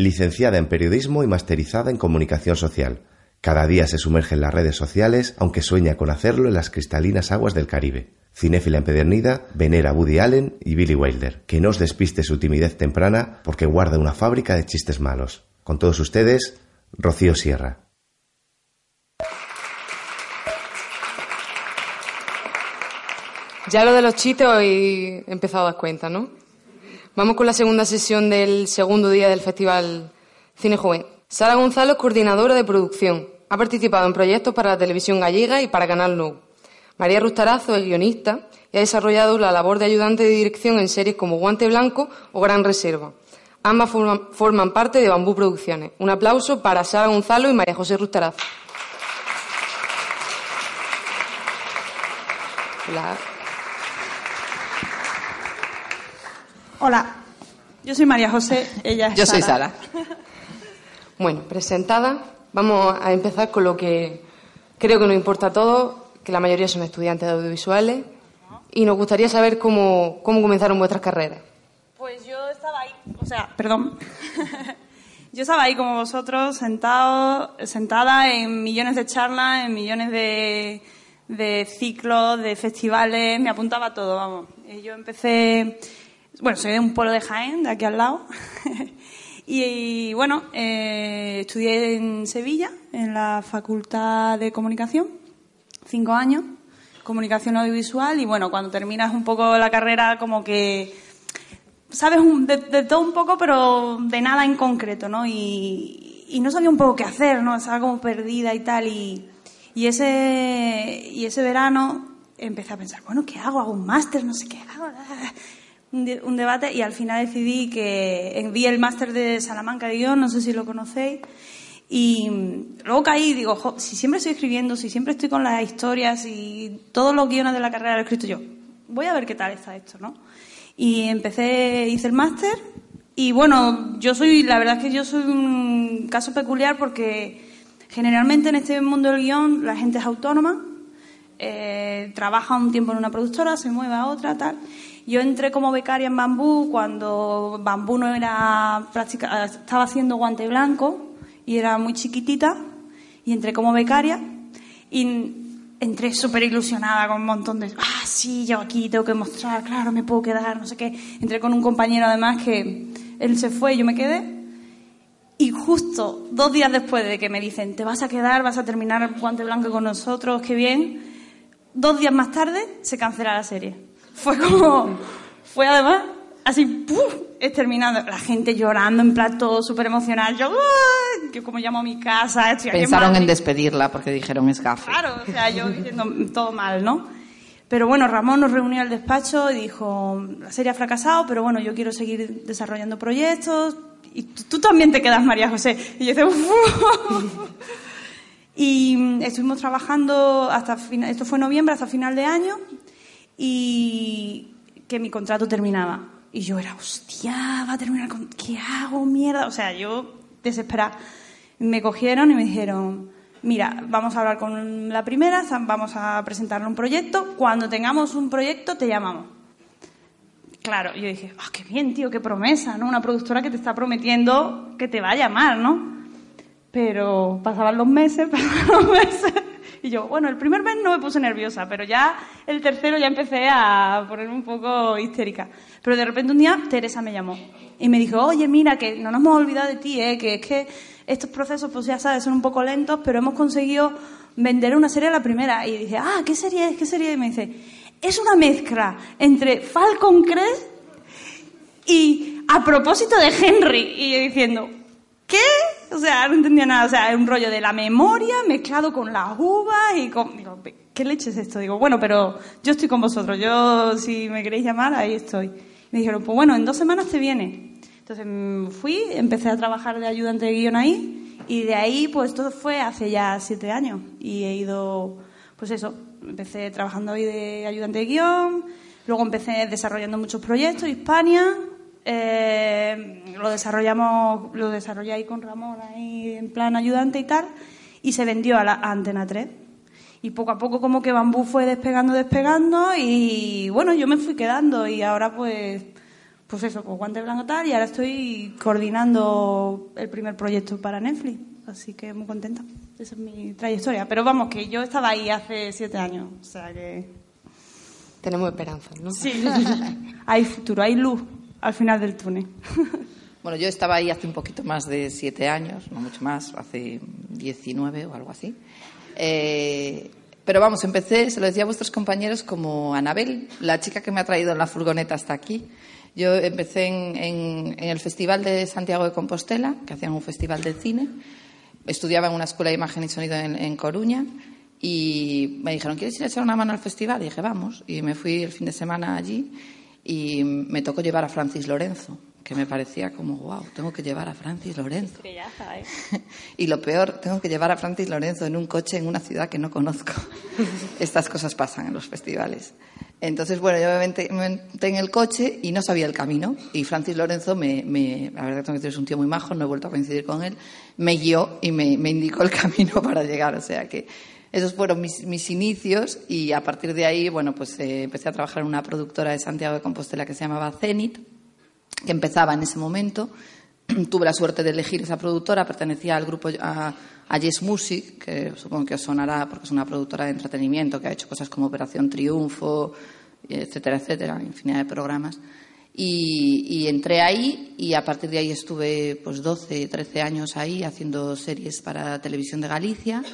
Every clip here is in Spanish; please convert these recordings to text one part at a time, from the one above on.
Licenciada en Periodismo y masterizada en Comunicación Social. Cada día se sumerge en las redes sociales, aunque sueña con hacerlo en las cristalinas aguas del Caribe. Cinéfila empedernida, venera a Woody Allen y Billy Wilder. Que no os despiste su timidez temprana porque guarda una fábrica de chistes malos. Con todos ustedes, Rocío Sierra. Ya lo de los chistes hoy he empezado a dar cuenta, ¿no? Vamos con la segunda sesión del segundo día del Festival Cine Joven. Sara Gonzalo es coordinadora de producción. Ha participado en proyectos para la televisión gallega y para Canal Nou. María Rustarazo es guionista y ha desarrollado la labor de ayudante de dirección en series como Guante Blanco o Gran Reserva. Ambas forman, forman parte de Bambú Producciones. Un aplauso para Sara Gonzalo y María José Rustarazo. Hola. Hola, yo soy María José, ella es Yo soy Sara. Bueno, presentada, vamos a empezar con lo que creo que nos importa a todos, que la mayoría son estudiantes de audiovisuales, y nos gustaría saber cómo, cómo comenzaron vuestras carreras. Pues yo estaba ahí, o sea, perdón. yo estaba ahí como vosotros, sentado, sentada en millones de charlas, en millones de, de ciclos, de festivales, me apuntaba a todo, vamos. Yo empecé, bueno, soy de un pueblo de Jaén, de aquí al lado. y, bueno, eh, estudié en Sevilla, en la Facultad de Comunicación, cinco años, comunicación audiovisual, y bueno, cuando terminas un poco la carrera, como que sabes un- de, de todo un poco, pero de nada en concreto, ¿no? Y, y no sabía un poco qué hacer, ¿no? Estaba como perdida y tal. Y, y, ese, y ese verano empecé a pensar, bueno, ¿qué hago? ¿Hago un máster? No sé qué hago. Un, de- un debate y al final decidí que vi el máster de Salamanca de guion, no sé si lo conocéis. Y luego caí y digo, "Jo, si siempre estoy escribiendo, si siempre estoy con las historias y todos los guiones de la carrera lo he escrito yo, voy a ver qué tal está esto, ¿no? Y empecé, hice el máster y bueno, yo soy, la verdad es que yo soy un caso peculiar porque generalmente en este mundo del guion la gente es autónoma, eh, trabaja un tiempo en una productora, se mueve a otra, tal. Yo entré como becaria en Bambú cuando Bambú no era estaba haciendo guante blanco y era muy chiquitita y entré como becaria y entré súper ilusionada con un montón de, ah, sí, yo aquí tengo que mostrar, claro, me puedo quedar, no sé qué. Entré con un compañero además que él se fue yo me quedé. Y justo dos días después de que me dicen, te vas a quedar, vas a terminar el guante blanco con nosotros, qué bien, dos días más tarde se cancela la serie. Fue como, fue además así, ¡puf! exterminando. La gente llorando en plan todo súper emocional. Yo, ¡ah! yo como llamo a mi casa, estoy Pensaron en despedirla porque dijeron es gafe. Claro, o sea, yo diciendo todo mal, ¿no? Pero bueno, Ramón nos reunió al despacho y dijo, la serie ha fracasado, pero bueno, yo quiero seguir desarrollando proyectos. Y tú, también te quedas, María José. Y yo decía. Y mm, estuvimos trabajando hasta final, esto fue noviembre, hasta final de año, y que mi contrato terminaba. Y yo era, hostia, va a terminar con... ¿Qué hago, mierda? O sea, yo desesperada. Me cogieron y me dijeron, mira, vamos a hablar con la primera, vamos a presentarle un proyecto, cuando tengamos un proyecto te llamamos. Claro, yo dije, ah, qué bien, tío, qué promesa, ¿no? Una productora que te está prometiendo que te va a llamar, ¿no? Pero pasaban los meses, pasaban los meses. Y yo, bueno, el primer mes no me puse nerviosa, pero ya el tercero ya empecé a ponerme un poco histérica. Pero de repente un día Teresa me llamó y me dijo, oye, mira, que no nos hemos olvidado de ti, ¿eh? que es que estos procesos, pues ya sabes, son un poco lentos, pero hemos conseguido vender una serie a la primera. Y dije, ah, ¿qué serie es? ¿Qué serie? Y me dice, es una mezcla entre Falcon Crest y a propósito de Henry. Y yo diciendo, ¿qué? O sea, no entendía nada. O sea, es un rollo de la memoria mezclado con las uvas y con... Digo, ¿qué leche es esto? Digo, bueno, pero yo estoy con vosotros. Yo, si me queréis llamar, ahí estoy. Me dijeron, pues bueno, en dos semanas te viene. Entonces mm, fui, empecé a trabajar de ayudante de guion ahí y de ahí pues todo fue hace ya siete años y he ido, pues eso, empecé trabajando ahí de ayudante de guion, luego empecé desarrollando muchos proyectos, Hispania, eh, lo desarrollamos, lo desarrollé ahí con Ramón ahí en plan ayudante y tal y se vendió a la a Antena 3 y poco a poco como que Bambú fue despegando, despegando y bueno, yo me fui quedando y ahora pues pues eso, con guante blanco tal, y ahora estoy coordinando el primer proyecto para Netflix, así que muy contenta. Esa es mi trayectoria. Pero vamos, que yo estaba ahí hace siete años, o sea que... Tenemos esperanza, ¿no? Sí, hay futuro, hay luz al final del túnel. Bueno, yo estaba ahí hace un poquito más de siete años, no mucho más, hace 19 o algo así. Eh, pero vamos, empecé, se lo decía a vuestros compañeros, como Anabel, la chica que me ha traído en la furgoneta hasta aquí. Yo empecé en, el Festival de Santiago de Compostela, que hacían un festival de cine. Estudiaba en una escuela de imagen y sonido en, Coruña y me dijeron, ¿quieres ir a echar una mano al festival? Y dije, vamos. Y me fui el fin de semana allí y me tocó llevar a Francis Lorenzo, que me parecía como, wow, tengo que llevar a Francis Lorenzo. y lo peor, tengo que llevar a Francis Lorenzo en un coche en una ciudad que no conozco. Estas cosas pasan en los festivales. Entonces, bueno, yo me metí, en el coche y no sabía el camino. Y Francis Lorenzo, me, me, la verdad que es un tío muy majo, no he vuelto a coincidir con él, me guió y me, me indicó el camino para llegar. O sea que esos fueron mis, inicios y a partir de ahí, bueno, pues eh, empecé a trabajar en una productora de Santiago de Compostela que se llamaba Zenit, que empezaba en ese momento. Tuve la suerte de elegir esa productora, pertenecía al grupo a, a Yes Music, que supongo que os sonará porque es una productora de entretenimiento que ha hecho cosas como Operación Triunfo, etcétera, etcétera, infinidad de programas. Y, entré ahí y a partir de ahí estuve pues 12, 13 años ahí haciendo series para Televisión de Galicia,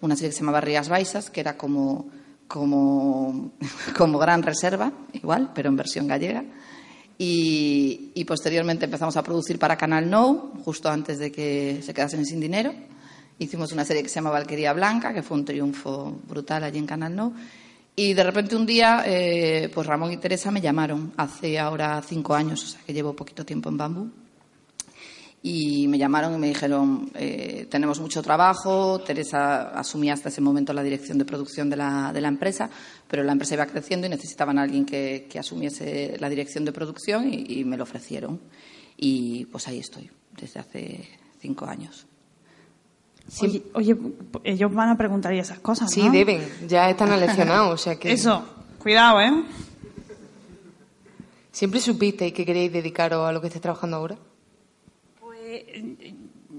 una serie que se llamaba Rías Baixas, que era como, como, como Gran Reserva, igual, pero en versión gallega. Y, posteriormente empezamos a producir para Canal No, justo antes de que se quedasen sin dinero. Hicimos una serie que se llama Valquería Blanca, que fue un triunfo brutal allí en Canal No. Y de repente un día, eh, pues Ramón y Teresa me llamaron, hace ahora cinco años, o sea que llevo poquito tiempo en Bambú. Y me llamaron y me dijeron, eh, tenemos mucho trabajo, Teresa asumía hasta ese momento la dirección de producción de la, de la empresa, pero la empresa iba creciendo y necesitaban a alguien que, que asumiese la dirección de producción y, y me lo ofrecieron. Y pues ahí estoy, desde hace cinco años. Oye, ellos van a preguntar y esas cosas, Sí, deben. Ya están aleccionados, o sea que... Eso, cuidado, ¿eh? ¿Siempre supisteis que queréis dedicaros a lo que estáis trabajando ahora? Pues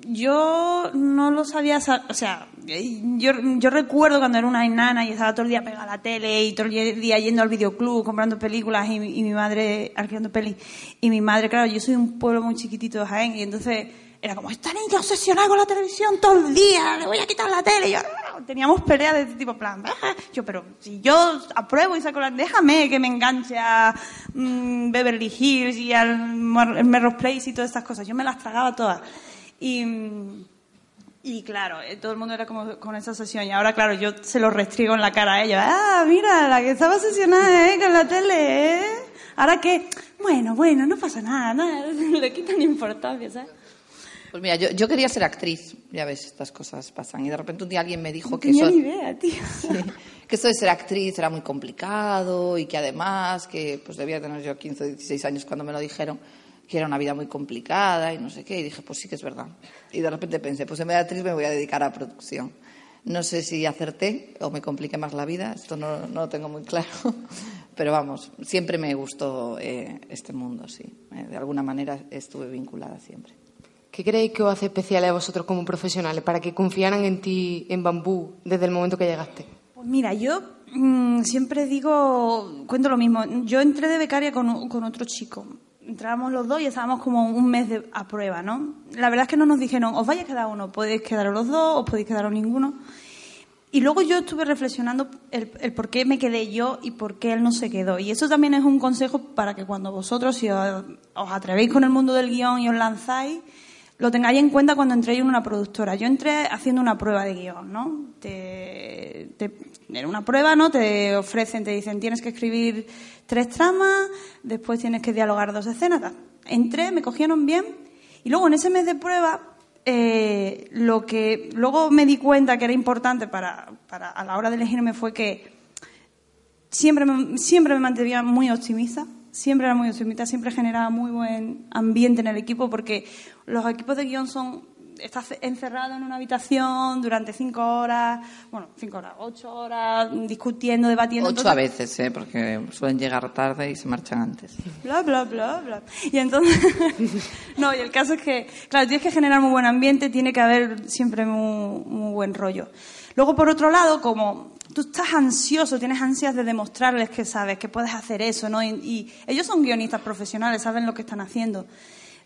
yo no lo sabía, o sea, yo, yo recuerdo cuando era una enana y estaba todo el día pegada a la tele y todo el día yendo al videoclub comprando películas y, mi madre alquilando pelis. Y mi madre, claro, yo soy un pueblo muy chiquitito de Jaén y entonces era como, esta niña obsesionada con la televisión todo el día, le voy a quitar la tele. Y yo, ah", teníamos peleas de este tipo, plan, ah". yo, pero si yo apruebo y saco la, déjame que me enganche a mm, Beverly Hills y al Melrose Place y todas estas cosas. Yo me las tragaba todas. Y, y claro, eh, todo el mundo era como con esa obsesión. Y ahora, claro, yo se lo restrigo en la cara a ella. Ah, mira, la que estaba obsesionada ¿eh? con la tele, ¿eh? Ahora que, bueno, bueno, no pasa nada, nada le quitan importancia, ¿sabes? Pues mira, yo, yo, quería ser actriz, ya ves, estas cosas pasan. Y de repente un día alguien me dijo no que tenía eso, ni idea, tío. que esto de ser actriz era muy complicado y que además, que pues debía tener yo 15 o 16 años cuando me lo dijeron, que era una vida muy complicada y no sé qué. Y dije, pues sí que es verdad. Y de repente pensé, pues en vez de actriz me voy a dedicar a producción. No sé si acerté o me compliqué más la vida, esto no, no lo tengo muy claro. Pero vamos, siempre me gustó eh, este mundo, sí. Eh, de alguna manera estuve vinculada siempre. ¿Qué creéis que os hace especial a vosotros como profesionales para que confiaran en ti, en Bambú, desde el momento que llegaste? Pues mira, yo mmm, siempre digo, cuento lo mismo. Yo entré de becaria con, con otro chico. Entrábamos los dos y estábamos como un mes de, a prueba, ¿no? La verdad es que no nos dijeron, os vais a quedar uno, podéis quedaros los dos, os podéis quedaros ninguno. Y luego yo estuve reflexionando el, el, por qué me quedé yo y por qué él no se quedó. Y eso también es un consejo para que cuando vosotros, si os, os atrevéis con el mundo del guion y os lanzáis, lo tengáis en cuenta cuando entréis en una productora. Yo entré haciendo una prueba de guion, ¿no? Te, en una prueba, ¿no? Te ofrecen, te dicen, tienes que escribir tres tramas, después tienes que dialogar dos escenas. Entré, me cogieron bien y luego en ese mes de prueba eh, lo que luego me di cuenta que era importante para, para, a la hora de elegirme fue que siempre me, siempre me mantenía muy optimista siempre era muy optimista, siempre generaba muy buen ambiente en el equipo porque los equipos de guion son estás encerrado en una habitación durante cinco horas, bueno, cinco horas, ocho horas, discutiendo, debatiendo. Ocho a veces, ¿eh? porque suelen llegar tarde y se marchan antes. Bla, bla, bla, bla. Y entonces, no, y el caso es que, claro, tienes que generar muy buen ambiente, tiene que haber siempre muy, muy buen rollo. Luego, por otro lado, como tú estás ansioso, tienes ansias de demostrarles que sabes, que puedes hacer eso, ¿no? Y, ellos son guionistas profesionales, saben lo que están haciendo.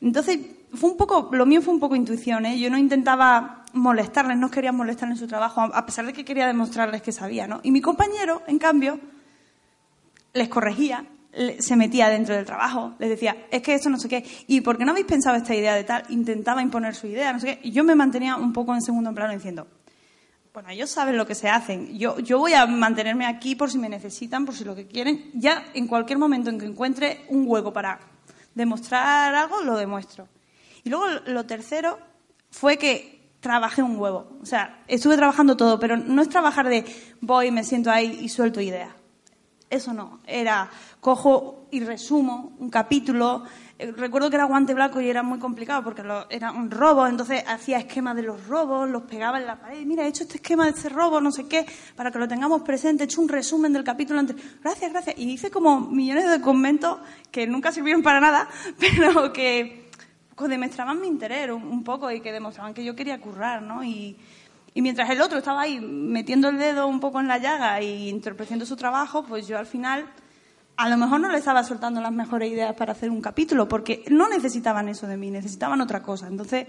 Entonces, fue un poco, lo mío fue un poco intuición, ¿eh? Yo no intentaba molestarles, no quería molestarles en su trabajo, a pesar de que quería demostrarles que sabía, ¿no? Y mi compañero, en cambio, les corregía, se metía dentro del trabajo, les decía, es que esto no sé qué, y ¿por qué no habéis pensado esta idea de tal? Intentaba imponer su idea, no sé qué, y yo me mantenía un poco en segundo plano diciendo, bueno, ellos saben lo que se hacen. Yo, yo voy a mantenerme aquí por si me necesitan, por si lo que quieren. Ya en cualquier momento en que encuentre un hueco para demostrar algo, lo demuestro. Y luego lo tercero fue que trabajé un huevo. O sea, estuve trabajando todo, pero no es trabajar de voy, me siento ahí y suelto ideas. Eso no. Era cojo y resumo un capítulo, recuerdo que era guante blanco y era muy complicado porque era un robo, entonces hacía esquemas de los robos, los pegaba en la pared. Mira, he hecho este esquema de este robo, no sé qué, para que lo tengamos presente. He hecho un resumen del capítulo anterior. Gracias, gracias. Y hice como millones de documentos que nunca sirvieron para nada, pero que demostraban mi interés un, poco y que demostraban que yo quería currar, ¿no? Y, mientras el otro estaba ahí metiendo el dedo un poco en la llaga y interpretando su trabajo, pues yo al final a lo mejor no le estaba soltando las mejores ideas para hacer un capítulo, porque no necesitaban eso de mí, necesitaban otra cosa. Entonces,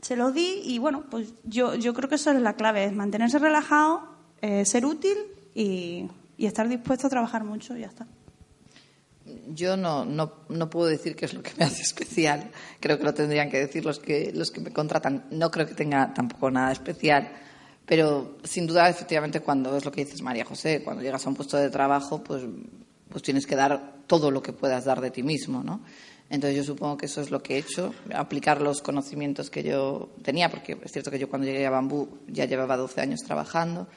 se lo di y bueno, pues yo, yo creo que eso es la clave, es mantenerse relajado, eh, ser útil y, estar dispuesto a trabajar mucho y ya está. Yo no, no, no, puedo decir qué es lo que me hace especial. Creo que lo tendrían que decir los que, los que me contratan. No creo que tenga tampoco nada especial. Pero sin duda, efectivamente, cuando es lo que dices María José, cuando llegas a un puesto de trabajo, pues pues tienes que dar todo lo que puedas dar de ti mismo, ¿no? Entonces yo supongo que eso es lo que he hecho, aplicar los conocimientos que yo tenía, porque es cierto que yo cuando llegué a Bambú ya llevaba 12 años trabajando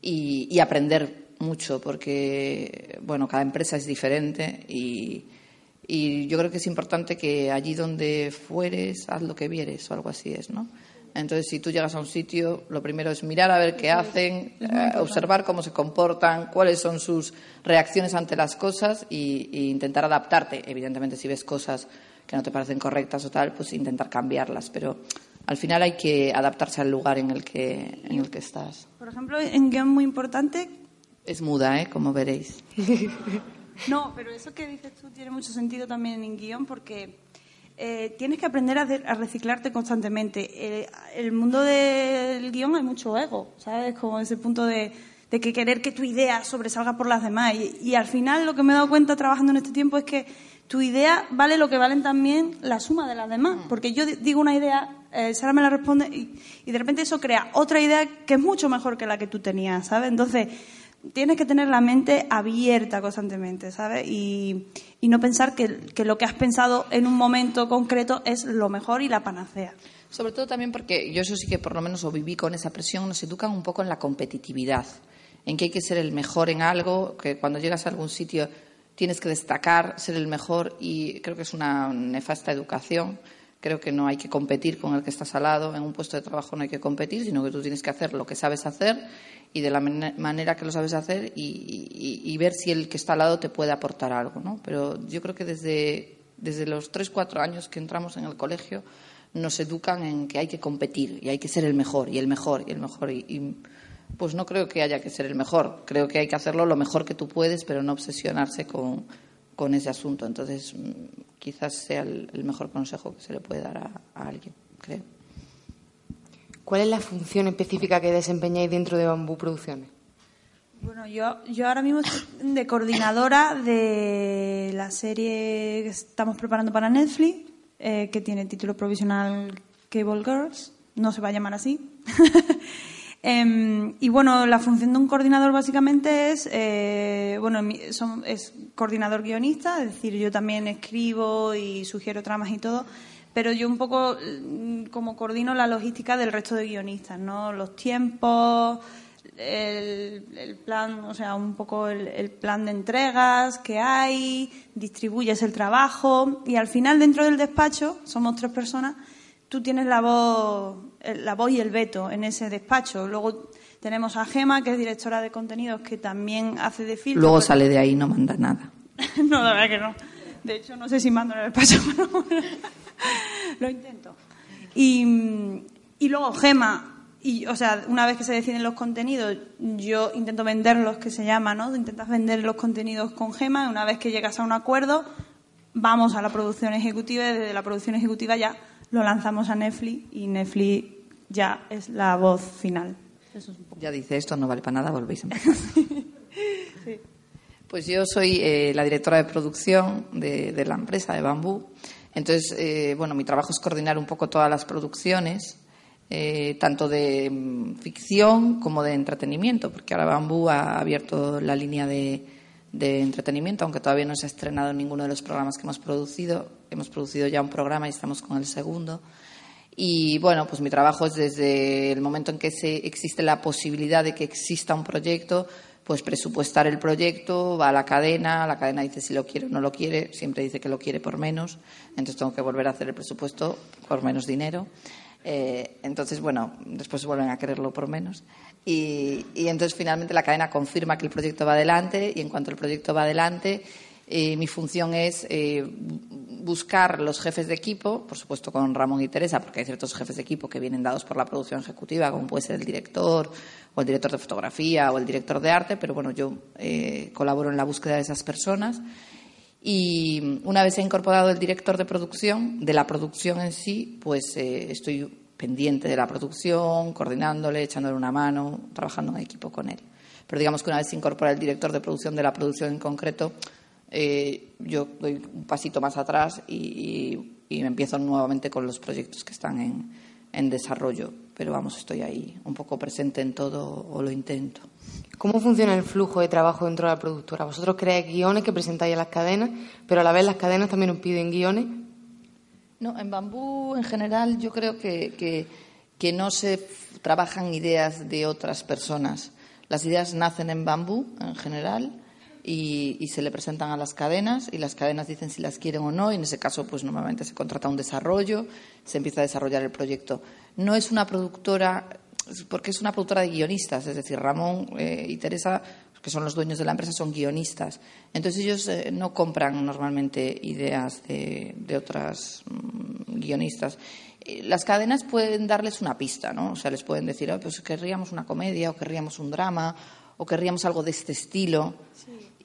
y, aprender mucho, porque, bueno, cada empresa es diferente y, y yo creo que es importante que allí donde fueres, haz lo que vieres o algo así es, ¿no? Entonces, si tú llegas a un sitio, lo primero es mirar a ver qué hacen, eh, observar cómo se comportan, cuáles son sus reacciones ante las cosas e, intentar adaptarte. Evidentemente, si ves cosas que no te parecen correctas o tal, pues intentar cambiarlas. Pero al final hay que adaptarse al lugar en el que, en el que estás. Por ejemplo, en guion muy importante. Es muda, ¿eh? Como veréis. no, pero eso que dices tú tiene mucho sentido también en guion porque eh, tienes que aprender a, reciclarte constantemente. Eh, el mundo del guion hay mucho ego, ¿sabes? Como ese punto de, que querer que tu idea sobresalga por las demás. Y, al final lo que me he dado cuenta trabajando en este tiempo es que tu idea vale lo que valen también la suma de las demás. Mm. Porque yo digo una idea, eh, Sara me la responde y, y de repente eso crea otra idea que es mucho mejor que la que tú tenías, ¿sabes? Entonces tienes que tener la mente abierta constantemente, ¿sabes? Y, no pensar que, lo que has pensado en un momento concreto es lo mejor y la panacea. Sobre todo también porque yo eso sí que por lo menos o viví con esa presión, nos educan un poco en la competitividad, en que hay que ser el mejor en algo, que cuando llegas a algún sitio tienes que destacar, ser el mejor y creo que es una nefasta educación. Creo que no hay que competir con el que estás al lado. En un puesto de trabajo no hay que competir, sino que tú tienes que hacer lo que sabes hacer y de la manera que lo sabes hacer y, ver si el que está al lado te puede aportar algo, ¿no? Pero yo creo que desde, desde los tres, cuatro años que entramos en el colegio nos educan en que hay que competir y hay que ser el mejor y el mejor y el mejor y, pues no creo que haya que ser el mejor. Creo que hay que hacerlo lo mejor que tú puedes, pero no obsesionarse con, con ese asunto. Entonces, mm, quizás sea el, mejor consejo que se le puede dar a, a alguien, creo. ¿Cuál es la función específica que desempeñáis dentro de Bambú Producciones? Bueno, yo, yo ahora mismo estoy de coordinadora de la serie que estamos preparando para Netflix, eh, que tiene título provisional Cable Girls, no se va a llamar así. Em, y bueno, la función de un coordinador básicamente es, eh, bueno, es coordinador guionista, es decir, yo también escribo y sugiero tramas y todo, pero yo un poco mm, como coordino la logística del resto de guionistas, ¿no? Los tiempos, el, plan, o sea, un poco el, plan de entregas que hay, distribuyes el trabajo y al final dentro del despacho, somos tres personas, tú tienes la voz, la voz y el veto en ese despacho. Luego tenemos a Gema, que es directora de contenidos, que también hace de filtro. Luego sale de ahí, no manda nada. no, la verdad que no. De hecho, no sé si mando en el despacho, pero lo intento. Y, y luego Gema, y, o sea, una vez que se deciden los contenidos, yo intento venderlos, que se llama, ¿no? Intentas vender los contenidos con Gema. Una vez que llegas a un acuerdo, vamos a la producción ejecutiva y desde la producción ejecutiva ya lo lanzamos a Netflix y Netflix ya es la voz final. Ya dice esto, no vale para nada, volvéis a empezar. Pues yo soy eh, la directora de producción de, la empresa de Bambú. Entonces, eh, bueno, mi trabajo es coordinar un poco todas las producciones eh, tanto de mm, ficción como de entretenimiento, porque ahora Bambú ha abierto la línea de, entretenimiento, aunque todavía no se ha estrenado en ninguno de los programas que hemos producido. Hemos producido ya un programa y estamos con el segundo. Y bueno, pues mi trabajo es desde el momento en que se, existe la posibilidad de que exista un proyecto, pues presupuestar el proyecto, va a la cadena, la cadena dice si lo quiere o no lo quiere, siempre dice que lo quiere por menos, entonces tengo que volver a hacer el presupuesto por menos dinero. Eh, entonces, bueno, después vuelven a quererlo por menos. Y, entonces finalmente la cadena confirma que el proyecto va adelante y en cuanto el proyecto va adelante, eh, mi función es eh, buscar los jefes de equipo, por supuesto con Ramón y Teresa, porque hay ciertos jefes de equipo que vienen dados por la producción ejecutiva, como puede ser el director o el director de fotografía o el director de arte, pero bueno, yo colaboro en la búsqueda de esas personas y una vez he incorporado el director de producción, de la producción en sí, pues eh, estoy pendiente de la producción, coordinándole, echándole una mano, trabajando en equipo con él. Pero digamos que una vez se incorpora el director de producción de la producción en concreto, eh, yo doy un pasito más atrás y, me empiezo nuevamente con los proyectos que están en, en desarrollo. Pero vamos, estoy ahí un poco presente en todo o lo intento. ¿Cómo funciona el flujo de trabajo dentro de la productora? Vosotros creáis guiones que presentáis a las cadenas, pero a la vez las cadenas también os piden guiones. No, en Bambú en general yo creo que, que, no se trabajan ideas de otras personas. Las ideas nacen en Bambú en general y, y, se le presentan a las cadenas y las cadenas dicen si las quieren o no y en ese caso pues normalmente se contrata un desarrollo, se empieza a desarrollar el proyecto. No es una productora porque es una productora de guionistas, es decir, Ramón eh, y Teresa, que son los dueños de la empresa, son guionistas. Entonces ellos eh, no compran normalmente ideas de, otras mm, guionistas. Eh, las cadenas pueden darles una pista, ¿no? O sea, les pueden decir, oh, pues querríamos una comedia o querríamos un drama o querríamos algo de este estilo.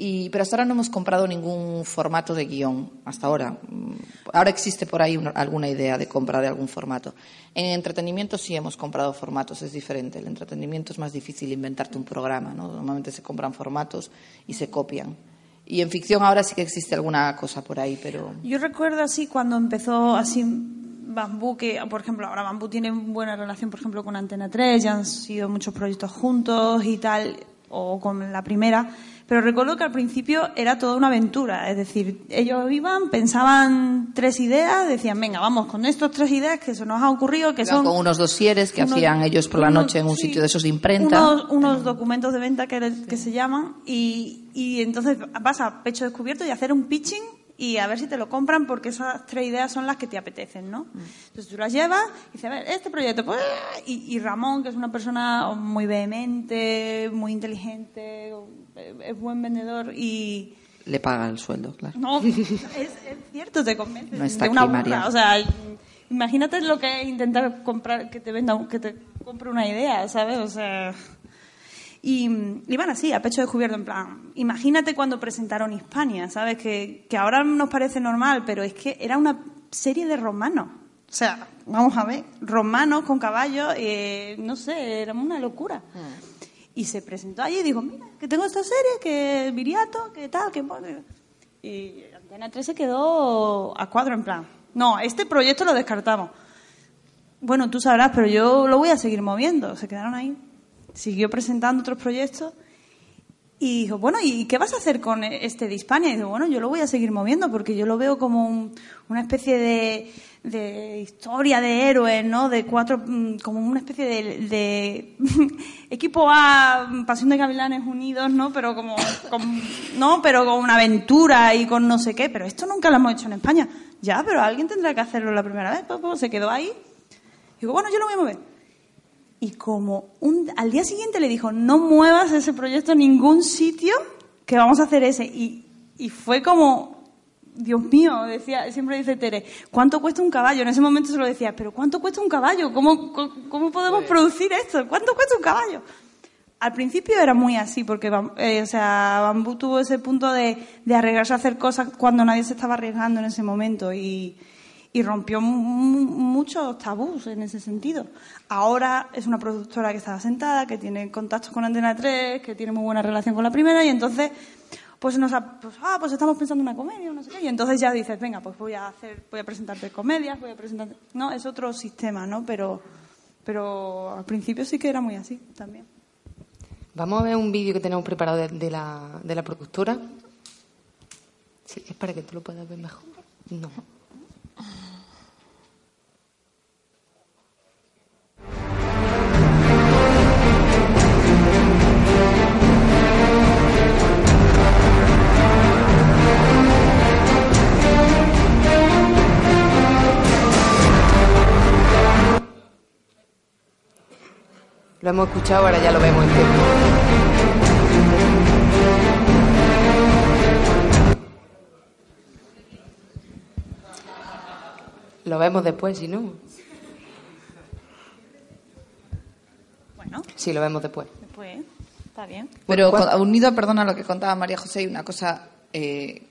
Y, pero hasta ahora no hemos comprado ningún formato de guion, hasta ahora. Mm, ahora existe por ahí alguna idea de compra de algún formato. En entretenimiento sí hemos comprado formatos, es diferente. El entretenimiento es más difícil inventarte un programa, ¿no? Normalmente se compran formatos y se copian. Y en ficción ahora sí que existe alguna cosa por ahí, pero... Yo recuerdo así cuando empezó así Bambú, que por ejemplo ahora Bambú tiene buena relación, por ejemplo, con Antena 3, ya han sido muchos proyectos juntos y tal, o con la primera pero recuerdo que al principio era toda una aventura. Es decir, ellos iban, pensaban tres ideas, decían, venga, vamos con estas tres ideas que se nos ha ocurrido, que son... Con unos dosieres que hacían ellos por la noche en un sitio de esos de imprenta. Unos, documentos de venta que, que se llaman. Y, y entonces vas a pecho descubierto y hacer un pitching y a ver si te lo compran porque esas tres ideas son las que te apetecen, ¿no? Mm. Entonces tú las llevas y dices, a ver, este proyecto, pues, y, y Ramón, que es una persona muy vehemente, muy inteligente, es buen vendedor y... Le paga el sueldo, claro. No, es, cierto, te convence. No está de una aquí, O sea, imagínate lo que es intentar comprar, que te venda, que te compre una idea, ¿sabes? O sea... Y, van así, a pecho descubierto, en plan, imagínate cuando presentaron Hispania, ¿sabes? Que, que ahora nos parece normal, pero es que era una serie de romanos. O sea, vamos a ver, romanos con caballos, eh, no sé, era una locura. Mm. Y se presentó allí y dijo, mira, que tengo esta serie, que Viriato, que tal, que... Y Antena 3 se quedó a cuadro en plan, no, este proyecto lo descartamos. Bueno, tú sabrás, pero yo lo voy a seguir moviendo. Se quedaron ahí. Siguió presentando otros proyectos y dijo, bueno, ¿y qué vas a hacer con este de Hispania? Y dijo, bueno, yo lo voy a seguir moviendo porque yo lo veo como una especie de, historia de héroes, ¿no? De cuatro, mm, como una especie de, equipo A, Pasión de Gavilanes Unidos, ¿no? Pero como, no, pero con una aventura y con no sé qué. Pero esto nunca lo hemos hecho en España. Ya, pero alguien tendrá que hacerlo la primera vez. Pues, pues se quedó ahí. Digo, bueno, yo lo voy a mover y como un, al día siguiente le dijo, no muevas ese proyecto en ningún sitio, que vamos a hacer ese. Y, y fue como, Dios mío, decía, siempre dice Tere, ¿cuánto cuesta un caballo? En ese momento se lo decía, pero ¿cuánto cuesta un caballo? ¿Cómo, cómo, podemos producir esto? ¿Cuánto cuesta un caballo? Al principio era muy así, porque eh, o sea, Bambú tuvo ese punto de, de arriesgarse a hacer cosas cuando nadie se estaba arriesgando en ese momento y, y rompió muchos tabús en ese sentido. Ahora es una productora que está sentada, que tiene contactos con Antena 3, que tiene muy buena relación con la primera y entonces pues nos pues, ah, pues estamos pensando en una comedia, no sé qué, y entonces ya dices, venga, pues voy a hacer, voy a presentarte comedias, voy a presentarte, no, es otro sistema, ¿no? Pero, pero al principio sí que era muy así también. Vamos a ver un vídeo que tenemos preparado de, la, de la productora. Sí, es para que tú lo puedas ver mejor. No. Lo hemos escuchado, ahora ya lo vemos entero. Lo vemos después, si no. Bueno. Sí, lo vemos después. Después, está bien. Pero unido, perdona, a lo que contaba María José, una cosa eh,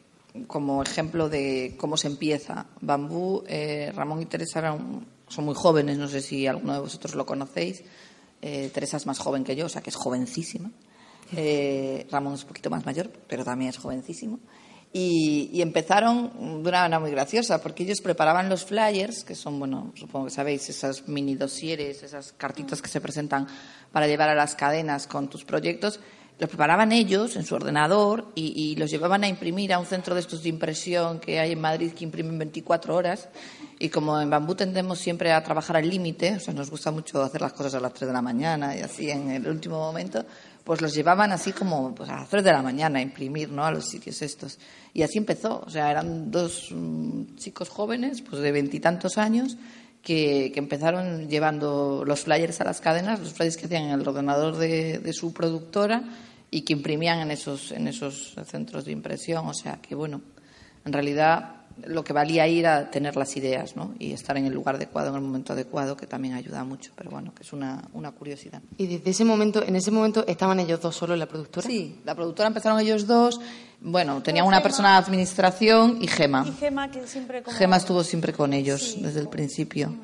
como ejemplo de cómo se empieza. Bambú, eh, Ramón y Teresa eran, son muy jóvenes, no sé si alguno de vosotros lo conocéis. Eh, Teresa es más joven que yo, o sea que es jovencísima. Eh, Ramón es un poquito más mayor, pero también es jovencísimo. Y, empezaron de una manera muy graciosa, porque ellos preparaban los flyers, que son, bueno, supongo que sabéis, esas mini dosieres, esas cartitas que se presentan para llevar a las cadenas con tus proyectos, los preparaban ellos en su ordenador y, los llevaban a imprimir a un centro de estos de impresión que hay en Madrid que imprimen 24 horas. Y como en Bambú tendemos siempre a trabajar al límite, o sea, nos gusta mucho hacer las cosas a las 3 de la mañana y así en el último momento, pues los llevaban así como pues, a las 3 de la mañana a imprimir ¿no? a los sitios estos. Y así empezó. O sea, eran dos mm, chicos jóvenes, pues de veintitantos años, que, empezaron llevando los flyers a las cadenas, los flyers que hacían en el ordenador de, de su productora y que imprimían en esos, en esos centros de impresión. O sea que, bueno, en realidad lo que valía ir a tener las ideas ¿no? y estar en el lugar adecuado, en el momento adecuado, que también ayuda mucho. Pero bueno, que es una, una curiosidad. ¿Y desde ese momento, en ese momento, estaban ellos dos solo en la productora? Sí, la productora empezaron ellos dos. Bueno, tenían una persona de administración y Gema. Y Gema, que siempre Gema estuvo siempre con ellos desde el principio.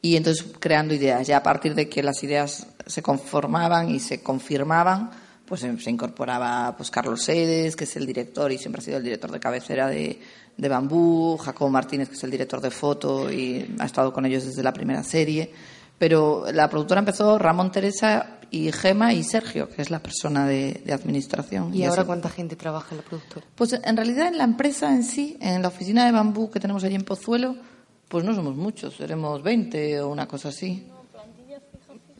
Y entonces creando ideas. Ya a partir de que las ideas se conformaban y se confirmaban, pues se incorporaba pues Carlos Sedes, que es el director y siempre ha sido el director de cabecera de, de Bambú, Jacobo Martínez, que es el director de foto y ha estado con ellos desde la primera serie. Pero la productora empezó Ramón Teresa y Gema y Sergio, que es la persona de, administración. ¿Y, ahora cuánta gente trabaja en la productora? Pues en realidad en la empresa en sí, en la oficina de Bambú que tenemos allí en Pozuelo, pues no somos muchos, seremos 20 o una cosa así.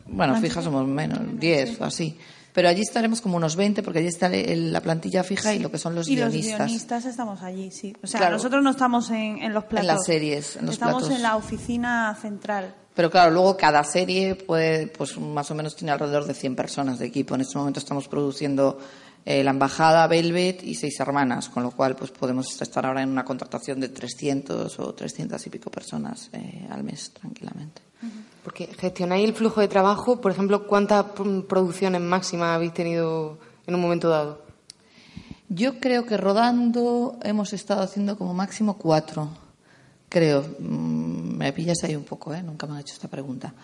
Bueno, fija somos menos, 10 o así. Pero allí estaremos como unos 20, porque allí está la plantilla fija y lo que son los y guionistas. los guionistas estamos allí, sí. O sea, nosotros no estamos en, los platos. En las series, en los Estamos en la oficina central. Pero claro, luego cada serie puede, pues más o menos tiene alrededor de 100 personas de equipo. En este momento estamos produciendo eh, La Embajada, Velvet y Seis Hermanas, con lo cual pues podemos estar ahora en una contratación de 300 o 300 y pico personas eh, al mes tranquilamente. Porque gestionáis el flujo de trabajo, por ejemplo, ¿cuántas producciones máximas habéis tenido en un momento dado? Yo creo que rodando hemos estado haciendo como máximo cuatro, creo. Mm, me pillas ahí un poco, ¿eh? Nunca me han hecho esta pregunta.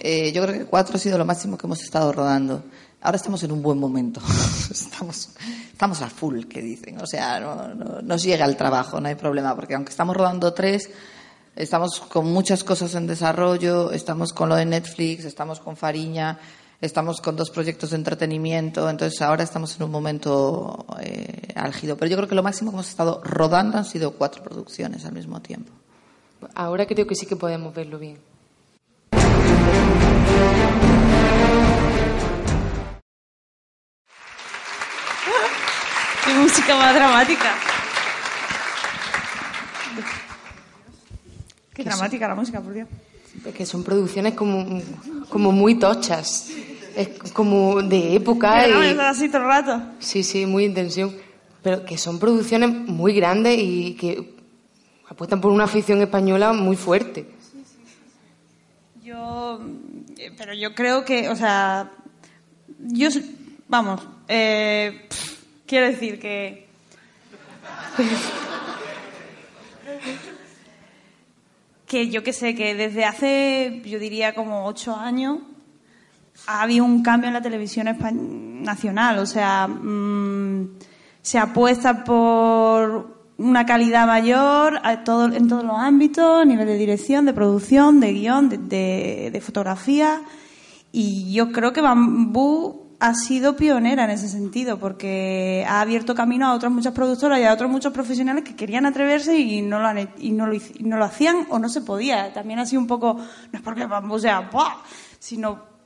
Eh, yo creo que cuatro ha sido lo máximo que hemos estado rodando. Ahora estamos en un buen momento. estamos, estamos a full, que dicen. O sea, no, no, nos llega el trabajo, no hay problema, porque aunque estamos rodando tres, Estamos con muchas cosas en desarrollo, estamos con lo de Netflix, estamos con Fariña, estamos con dos proyectos de entretenimiento, entonces ahora estamos en un momento eh, álgido. Pero yo creo que lo máximo que hemos estado rodando han sido cuatro producciones al mismo tiempo. Ahora creo que sí que podemos verlo bien. Qué música más dramática. Qué dramática la música, por Dios. Que son producciones como, como muy tochas. Es como de época. Que no, y- así todo el rato. Sí, sí, muy intención. Pero que son producciones muy grandes y que apuestan por una afición española muy fuerte. Yo, eh, pero yo creo que, o sea, yo, vamos, eh, pff, quiero decir que que yo que sé, que desde hace, yo diría como ocho años, ha habido un cambio en la televisión nacional. O sea, mm, se apuesta por una calidad mayor a todo, en todos los ámbitos, nivel de dirección, de producción, de guion, de- de fotografía. Y yo creo que Bambú ha sido pionera en ese sentido, porque ha abierto camino a otras muchas productoras y a otros muchos profesionales que querían atreverse y no lo, han y no lo, y no lo hacían o no se podía. También ha sido un poco, no es porque sea, ¡buah! sino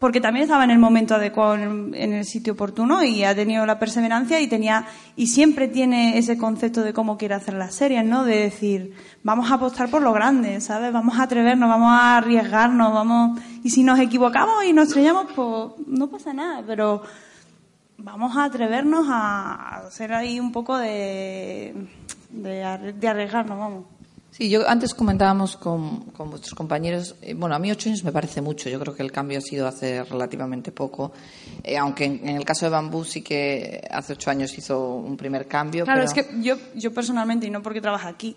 porque también estaba en el momento adecuado, en, el sitio oportuno y ha tenido la perseverancia y tenía y siempre tiene ese concepto de cómo quiere hacer las series, ¿no? De decir, vamos a apostar por lo grande, ¿sabes? Vamos a atrevernos, vamos a arriesgarnos, vamos y si nos equivocamos y nos estrellamos, pues no pasa nada, pero vamos a atrevernos a hacer ahí un poco de de, de arriesgarnos, vamos. Sí, yo antes comentábamos con, con vuestros compañeros, eh, bueno, a mí ocho años me parece mucho, yo creo que el cambio ha sido hace relativamente poco, Eh, aunque en, en el caso de Bambú sí que hace ocho años hizo un primer cambio. Claro, pero- es que yo, yo personalmente, y no porque trabaja aquí,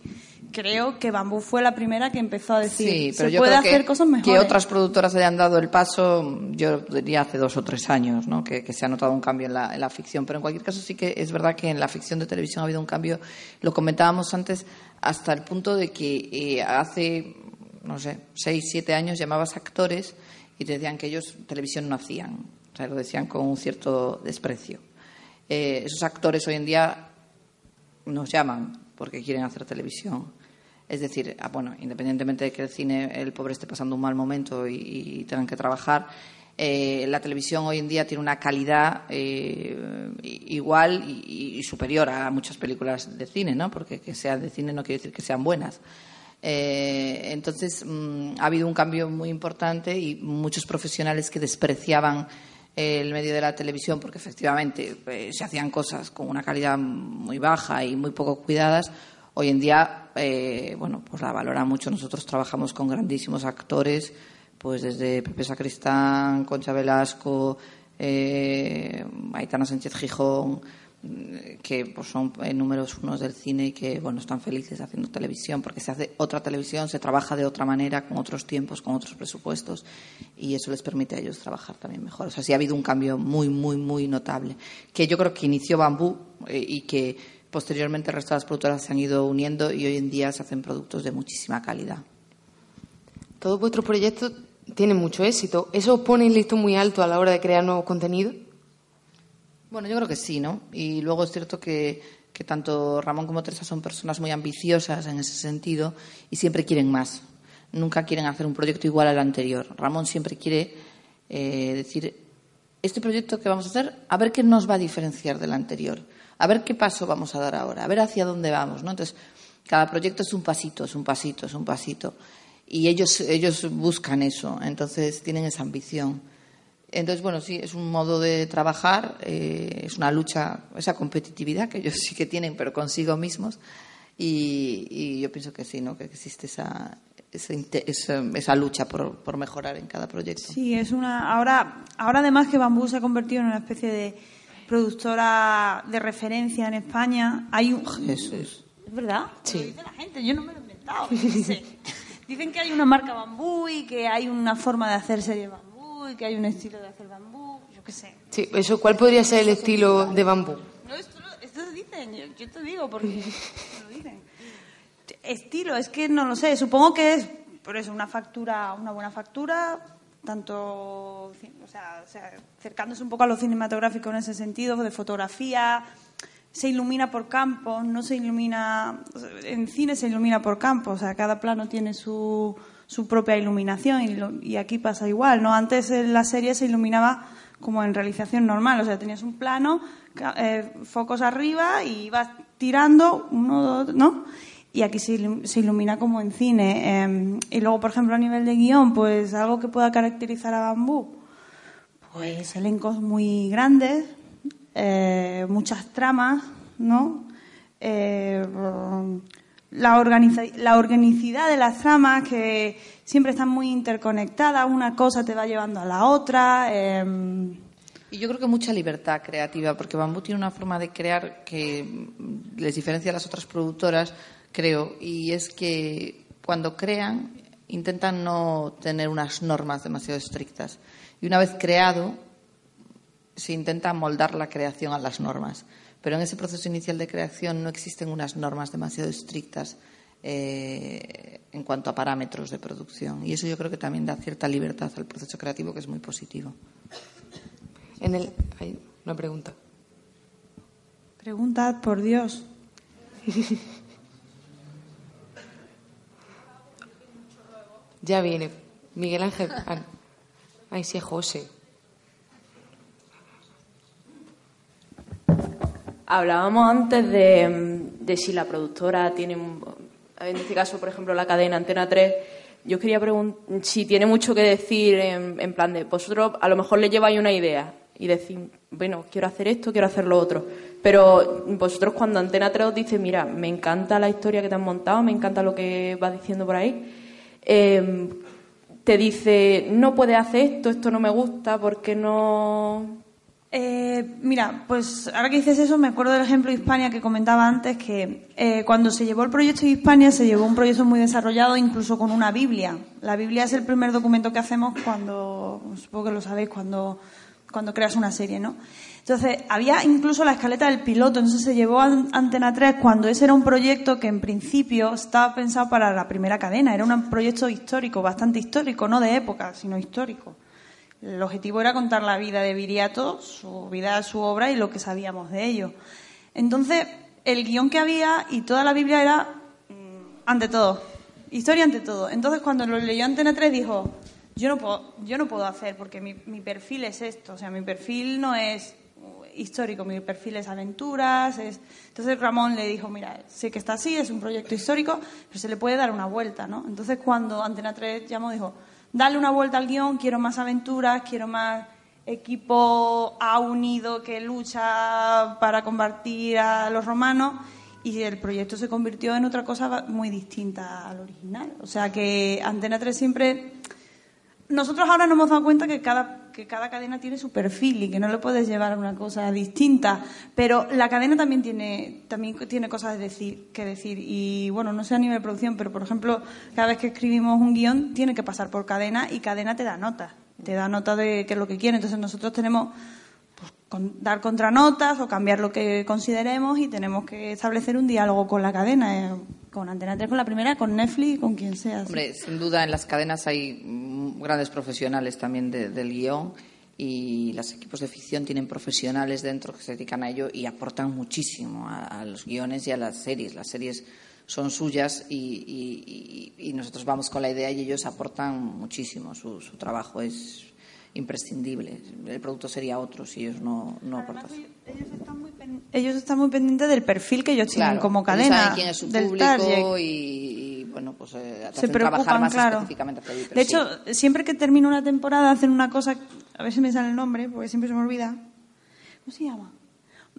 creo que Bambú fue la primera que empezó a decir, Sí, pero se yo puede creo hacer que, cosas mejores. que otras productoras hayan dado el paso, yo diría hace dos o tres años, ¿no? que, que se ha notado un cambio en la, en la ficción. Pero en cualquier caso sí que es verdad que en la ficción de televisión ha habido un cambio, lo comentábamos antes, hasta el punto de que eh, hace, no sé, seis, siete años llamabas actores y te decían que ellos televisión no hacían. O sea, lo decían con un cierto desprecio. Eh, esos actores hoy en día nos llaman porque quieren hacer televisión. Es decir, ah, bueno, independientemente de que el cine, el pobre esté pasando un mal momento y, y tengan que trabajar, eh, la televisión hoy en día tiene una calidad eh, igual y, superior a muchas películas de cine, ¿no? Porque que sean de cine no quiere decir que sean buenas. Eh, entonces, mm, ha habido un cambio muy importante y muchos profesionales que despreciaban el medio de la televisión porque efectivamente se hacían cosas con una calidad muy baja y muy poco cuidadas. Hoy en día, bueno, pues la valoran mucho. Nosotros trabajamos con grandísimos actores, pues desde Pepe Sacristán, Concha Velasco, eh, Aitana Sánchez Gijón, mm, que pues, son eh, números unos del cine y que bueno están felices haciendo televisión porque se hace otra televisión, se trabaja de otra manera, con otros tiempos, con otros presupuestos y eso les permite a ellos trabajar también mejor. O sea, sí ha habido un cambio muy, muy, muy notable que yo creo que inició Bambú eh, y que posteriormente el resto de las productoras se han ido uniendo y hoy en día se hacen productos de muchísima calidad. Todos vuestros proyectos tienen mucho éxito. ¿Eso os pone el listón muy alto a la hora de crear nuevos contenidos? Bueno, yo creo que sí, ¿no? Y luego es cierto que, que tanto Ramón como Teresa son personas muy ambiciosas en ese sentido y siempre quieren más. Nunca quieren hacer un proyecto igual al anterior. Ramón siempre quiere eh, decir, este proyecto que vamos a hacer, a ver qué nos va a diferenciar del anterior, a ver qué paso vamos a dar ahora, a ver hacia dónde vamos, ¿no? Entonces, cada proyecto es un pasito, es un pasito, es un pasito. Y ellos, ellos buscan eso, entonces tienen esa ambición. Entonces, bueno, sí, es un modo de trabajar, eh, es una lucha, esa competitividad que ellos sí que tienen, pero consigo mismos. Y, y yo pienso que sí, ¿no? Que existe esa, esa, esa, esa lucha por, por mejorar en cada proyecto. Sí, es una. Ahora, ahora además que Bambú se ha convertido en una especie de productora de referencia en España, hay un. Jesús. ¿Es verdad? Sí. Lo dice la gente, yo no me lo he inventado. sé. Dicen que hay una marca Bambú y que hay una forma de hacer serie Bambú y que hay un estilo de hacer Bambú, yo qué sé. Sí, eso, ¿cuál podría ser el estilo de bambú? No, esto, lo- esto dicen, yo, yo te digo porque lo dicen. Estilo, es que no lo sé. Supongo que es por eso una factura, una buena factura, tanto, o sea, acercándose un poco a lo cinematográfico en ese sentido, de fotografía, se ilumina por campos, no se ilumina, en cine se ilumina por campos, o sea, cada plano tiene su, su propia iluminación y, aquí pasa igual, ¿no? Antes en la serie se iluminaba como en realización normal, o sea, tenías un plano, eh, focos arriba y ibas tirando uno, dos, ¿no? y aquí se, ilumina como en cine. Em, y luego, por ejemplo, a nivel de guion, pues algo que pueda caracterizar a Bambú, pues elencos muy grandes, eh, muchas tramas, ¿no? Eh, la, la organicidad de las tramas que siempre están muy interconectadas, una cosa te va llevando a la otra. Em, y yo creo que mucha libertad creativa, porque Bambú tiene una forma de crear que les diferencia a las otras productoras creo, y es que cuando crean intentan no tener unas normas demasiado estrictas. Y una vez creado, se intenta moldar la creación a las normas. Pero en ese proceso inicial de creación no existen unas normas demasiado estrictas eh, en cuanto a parámetros de producción. Y eso yo creo que también da cierta libertad al proceso creativo, que es muy positivo. En el, hay una pregunta. Preguntad, por Dios. Ya viene. Miguel Ángel. Ay, sí, José. Hablábamos antes de, si la productora tiene, en este caso, por ejemplo, la cadena Antena 3. Yo quería preguntar si tiene mucho que decir en, plan de vosotros a lo mejor le lleváis una idea y decir, bueno, quiero hacer esto, quiero hacer lo otro. Pero vosotros cuando Antena 3 os dice, mira, me encanta la historia que te han montado, me encanta lo que vas diciendo por ahí, Em, te dice, no puedes hacer esto, esto no me gusta, porque no...? Eh, mira, pues ahora que dices eso, me acuerdo del ejemplo de Hispania que comentaba antes, que eh, cuando se llevó el proyecto de Hispania, se llevó un proyecto muy desarrollado, incluso con una Biblia. La Biblia es el primer documento que hacemos cuando, supongo que lo sabéis, cuando, cuando creas una serie, ¿no? Entonces, había incluso la escaleta del piloto, entonces se llevó a Antena 3 cuando ese era un proyecto que en principio estaba pensado para la primera cadena, era un proyecto histórico, bastante histórico, no de época, sino histórico. El objetivo era contar la vida de Viriato, su vida, su obra y lo que sabíamos de ello. Entonces, el guion que había y toda la Biblia era mm, ante todo, historia ante todo. Entonces, cuando lo leyó Antena 3 dijo, yo no puedo, yo no puedo hacer porque mi, perfil es esto, o sea, mi perfil no es histórico, mi perfil es aventuras. Es... Entonces Ramón le dijo, mira, sé que está así, es un proyecto histórico, pero se le puede dar una vuelta, ¿no? Entonces cuando Antena 3 llamó, dijo, dale una vuelta al guion, quiero más aventuras, quiero más equipo A unido que lucha para combatir a los romanos y el proyecto se convirtió en otra cosa muy distinta al original. O sea que Antena 3 siempre nosotros ahora nos hemos dado cuenta que cada, que cada cadena tiene su perfil y que no le puedes llevar a una cosa distinta, pero la cadena también tiene, también tiene cosas decir, que decir. Y bueno, no sé a nivel de producción, pero por ejemplo, cada vez que escribimos un guion tiene que pasar por cadena y cadena te da nota, te da nota de qué es lo que quiere. Entonces nosotros tenemos pues, dar contranotas o cambiar lo que consideremos y tenemos que establecer un diálogo con la cadena. Eh, con Antena 3, con la primera, con Netflix, con quien sea. Hombre, sin duda en las cadenas hay grandes profesionales también del guion y los equipos de ficción tienen profesionales dentro que se dedican a ello y aportan muchísimo a, los guiones y a las series. Las series son suyas y, nosotros vamos con la idea y ellos aportan muchísimo. Su, su trabajo es imprescindible. El producto sería otro si ellos no, no aportan. Ellos están, muy pendientes del perfil que ellos tienen como cadena. Saben quién es su público y, bueno, pues eh, se preocupan, más claro. específicamente De hecho, siempre que termina una temporada hacen una cosa, a ver si me sale el nombre, porque siempre se me olvida. ¿Cómo se llama?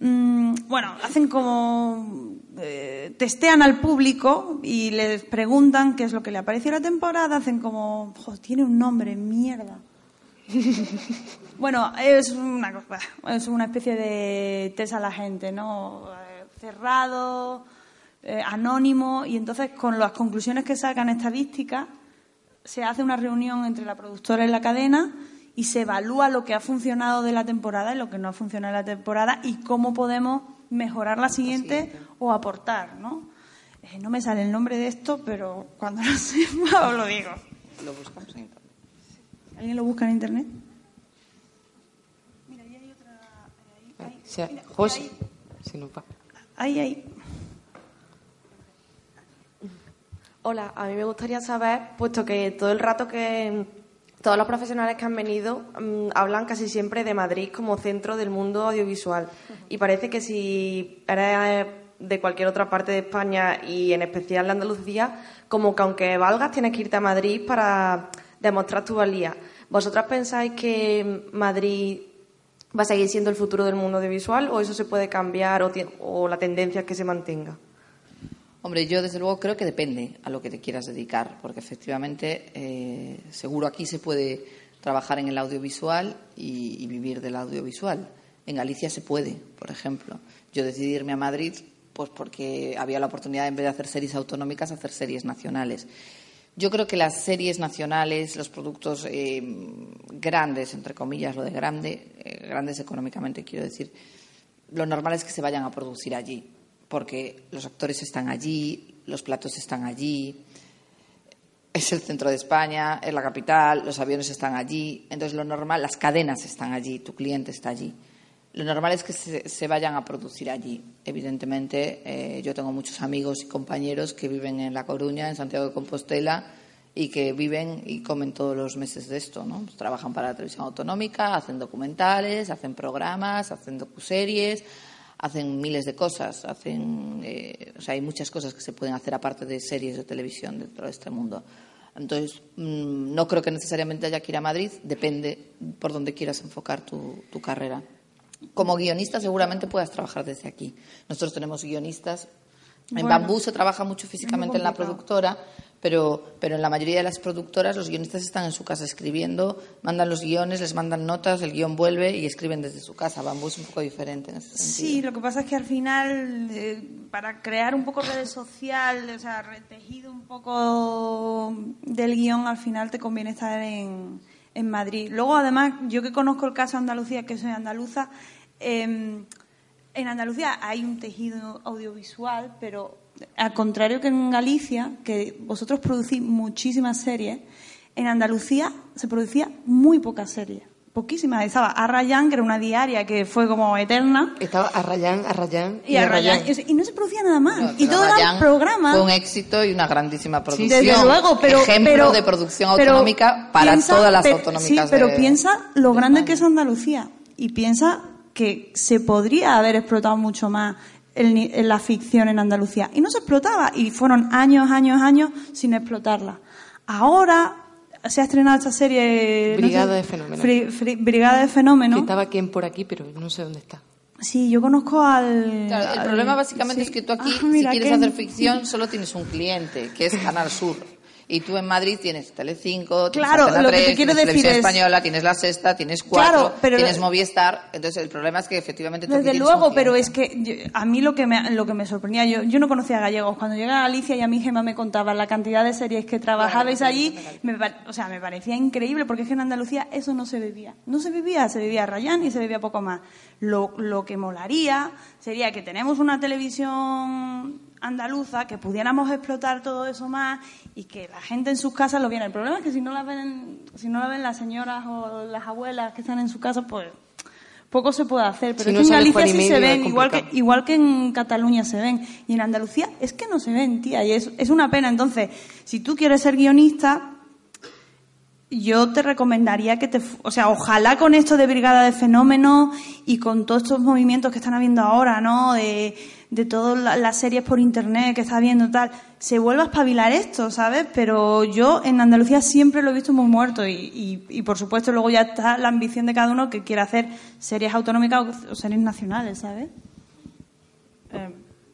Mm, bueno, hacen como eh, testean al público y les preguntan qué es lo que le ha parecido la temporada, hacen como, tiene un nombre, mierda. bueno, es una, es una especie de test a la gente, ¿no? Eh, cerrado, eh, anónimo, y entonces con las conclusiones que sacan estadísticas se hace una reunión entre la productora y la cadena y se evalúa lo que ha funcionado de la temporada y lo que no ha funcionado de la temporada y cómo podemos mejorar la siguiente, o aportar, ¿no? Eh, no me sale el nombre de esto, pero cuando lo sepa os lo digo. Lo buscamos. ¿Alguien lo busca en internet? Sí, José, si no pa- Ahí, ahí. Hola, a mí me gustaría saber, puesto que todo el rato que todos los profesionales que han venido mm, hablan casi siempre de Madrid como centro del mundo audiovisual. Y parece que si eres de cualquier otra parte de España y en especial de Andalucía, como que aunque valgas tienes que irte a Madrid para demostrar tu valía. ¿Vosotras pensáis que Madrid va a seguir siendo el futuro del mundo audiovisual o eso se puede cambiar o, o la tendencia es que se mantenga? Hombre, yo desde luego creo que depende a lo que te quieras dedicar, porque efectivamente eh, seguro aquí se puede trabajar en el audiovisual y, y vivir del audiovisual. En Galicia se puede, por ejemplo. Yo decidí irme a Madrid pues porque había la oportunidad, en vez de hacer series autonómicas, hacer series nacionales. Yo creo que las series nacionales, los productos eh, grandes, entre comillas, lo de grande, eh, grandes económicamente quiero decir, lo normal es que se vayan a producir allí, porque los actores están allí, los platos están allí, es el centro de España, es la capital, los aviones están allí, entonces lo normal, las cadenas están allí, tu cliente está allí. Lo normal es que se, se vayan a producir allí. Evidentemente, eh, yo tengo muchos amigos y compañeros que viven en La Coruña, en Santiago de Compostela, y que viven y comen todos los meses de esto, ¿no? Pues trabajan para la televisión autonómica, hacen documentales, hacen programas, hacen docuseries, hacen miles de cosas, hacen, eh, o sea, hay muchas cosas que se pueden hacer aparte de series de televisión dentro de este mundo. Entonces, mm, no creo que necesariamente haya que ir a Madrid, depende por donde quieras enfocar tu carrera. Como guionista seguramente puedas trabajar desde aquí. Nosotros tenemos guionistas. En Bueno, Bambú se trabaja mucho físicamente en la productora, pero, pero en la mayoría de las productoras los guionistas están en su casa escribiendo, mandan los guiones, les mandan notas, el guion vuelve y escriben desde su casa. Bambú es un poco diferente en ese sentido. Sí, lo que pasa es que al final, eh, para crear un poco redes social, o sea, retejido un poco del guion, al final te conviene estar en, en Madrid. Luego, además, yo que conozco el caso de Andalucía, que soy andaluza, eh, en Andalucía hay un tejido audiovisual, pero al contrario que en Galicia, que vosotros producís muchísimas series, en Andalucía se producía muy pocas series. Poquísimas. Estaba Arrayán, que era una diaria que fue como eterna. Estaba a Rayán, a Rayán Y, Arrayán. Y no se producía nada más. No, y todo eran Rayán programas. Fue un éxito y una grandísima producción. Desde luego, pero Ejemplo pero- de producción pero autonómica para piensa- todas las autonómicas. Sí, pero piensa lo de grande España. que es Andalucía y piensa que se podría haber explotado mucho más el la ficción en Andalucía y no se explotaba y fueron años, años, años sin explotarla. Ahora se ha estrenado esta serie no Brigada sé, de Fenómenos. Fri- Fri- Brigada de Fenómenos. Que estaba quien por aquí, pero no sé dónde está. Sí, yo conozco al. Claro, el al- problema básicamente sí. es que tú aquí, Ah, si mira, quieres qué- hacer ficción, solo tienes un cliente, que es Canal Sur. Y tú en Madrid tienes Telecinco, tienes Claro, Antena lo que te 3, tienes Televisión es- Española, tienes La Sexta, tienes Cuatro, Claro, pero- tienes Movistar. Entonces el problema es que efectivamente Desde luego, pero es que yo- a mí lo que me, lo que me sorprendía, yo, yo no conocía a gallegos. Cuando llegué a Galicia y a mi Gema me contaban la cantidad de series que trabajabais allí, me, o sea, me parecía increíble porque es que en Andalucía eso no se vivía. No se vivía, se vivía Rayán y se vivía poco más. Lo, lo que molaría sería que tenemos una televisión andaluza, que pudiéramos explotar todo eso más y que la gente en sus casas lo viera. El problema es que si no la ven, si no la ven las señoras o las abuelas que están en su casa, pues poco se puede hacer. Pero Si es no que en Galicia sí se ven, igual que, igual que en Cataluña se ven. Y en Andalucía es que no se ven, tía, y es, es una pena. Entonces, si tú quieres ser guionista, yo te recomendaría que te, o sea, ojalá con esto de Brigada de Fenómenos y con todos estos movimientos que están habiendo ahora, ¿no? De, de todas la- las series por internet que está viendo tal, se vuelva a espabilar esto, ¿sabes? Pero yo en Andalucía siempre lo he visto muy muerto y, y, y, por supuesto luego ya está la ambición de cada uno que quiera hacer series autonómicas o, o series nacionales, ¿sabes? Eh,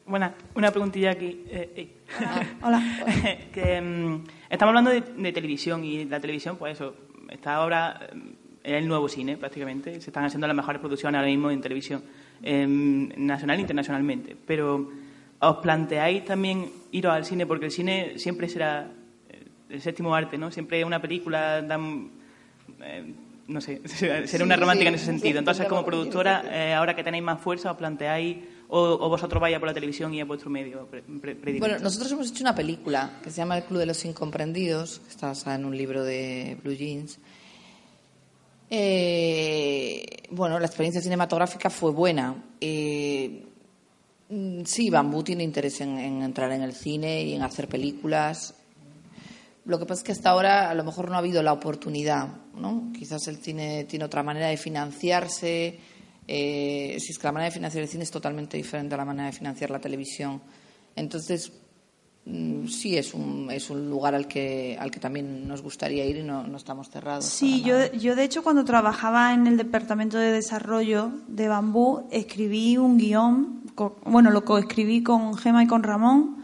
buena, una preguntilla aquí. Eh, eh. Hola. que, mm, estamos hablando de, de televisión y la televisión, pues eso, está ahora mm, en el nuevo cine prácticamente. Se están haciendo las mejores producciones ahora mismo en televisión, em, nacional e internacionalmente. Pero, ¿os planteáis también iros al cine? Porque el cine siempre será eh, el séptimo arte, ¿no? Siempre una película dan, eh, no sé, ser una romántica en ese sentido. Entonces, como productora, eh, ahora que tenéis más fuerza, os planteáis, o, vosotros vais por la televisión y a vuestro medio Bueno, nosotros hemos hecho una película que se llama El Club de los Incomprendidos, que está basada en un libro de Blue Jeans. Eh, bueno, la experiencia cinematográfica fue buena. Eh, mm, sí, Bambú tiene interés en, en entrar en el cine y en hacer películas. Lo que pasa es que hasta ahora a lo mejor no ha habido la oportunidad, ¿no? Quizás el cine tiene otra manera de financiarse. Eh, si es que la manera de financiar el cine es totalmente diferente a la manera de financiar la televisión. Entonces, sí es un, es un lugar al que, al que también nos gustaría ir y no, no estamos cerrados. Sí, yo, yo de hecho cuando trabajaba en el Departamento de Desarrollo de Bambú escribí un guion, bueno, lo coescribí con Gema y con Ramón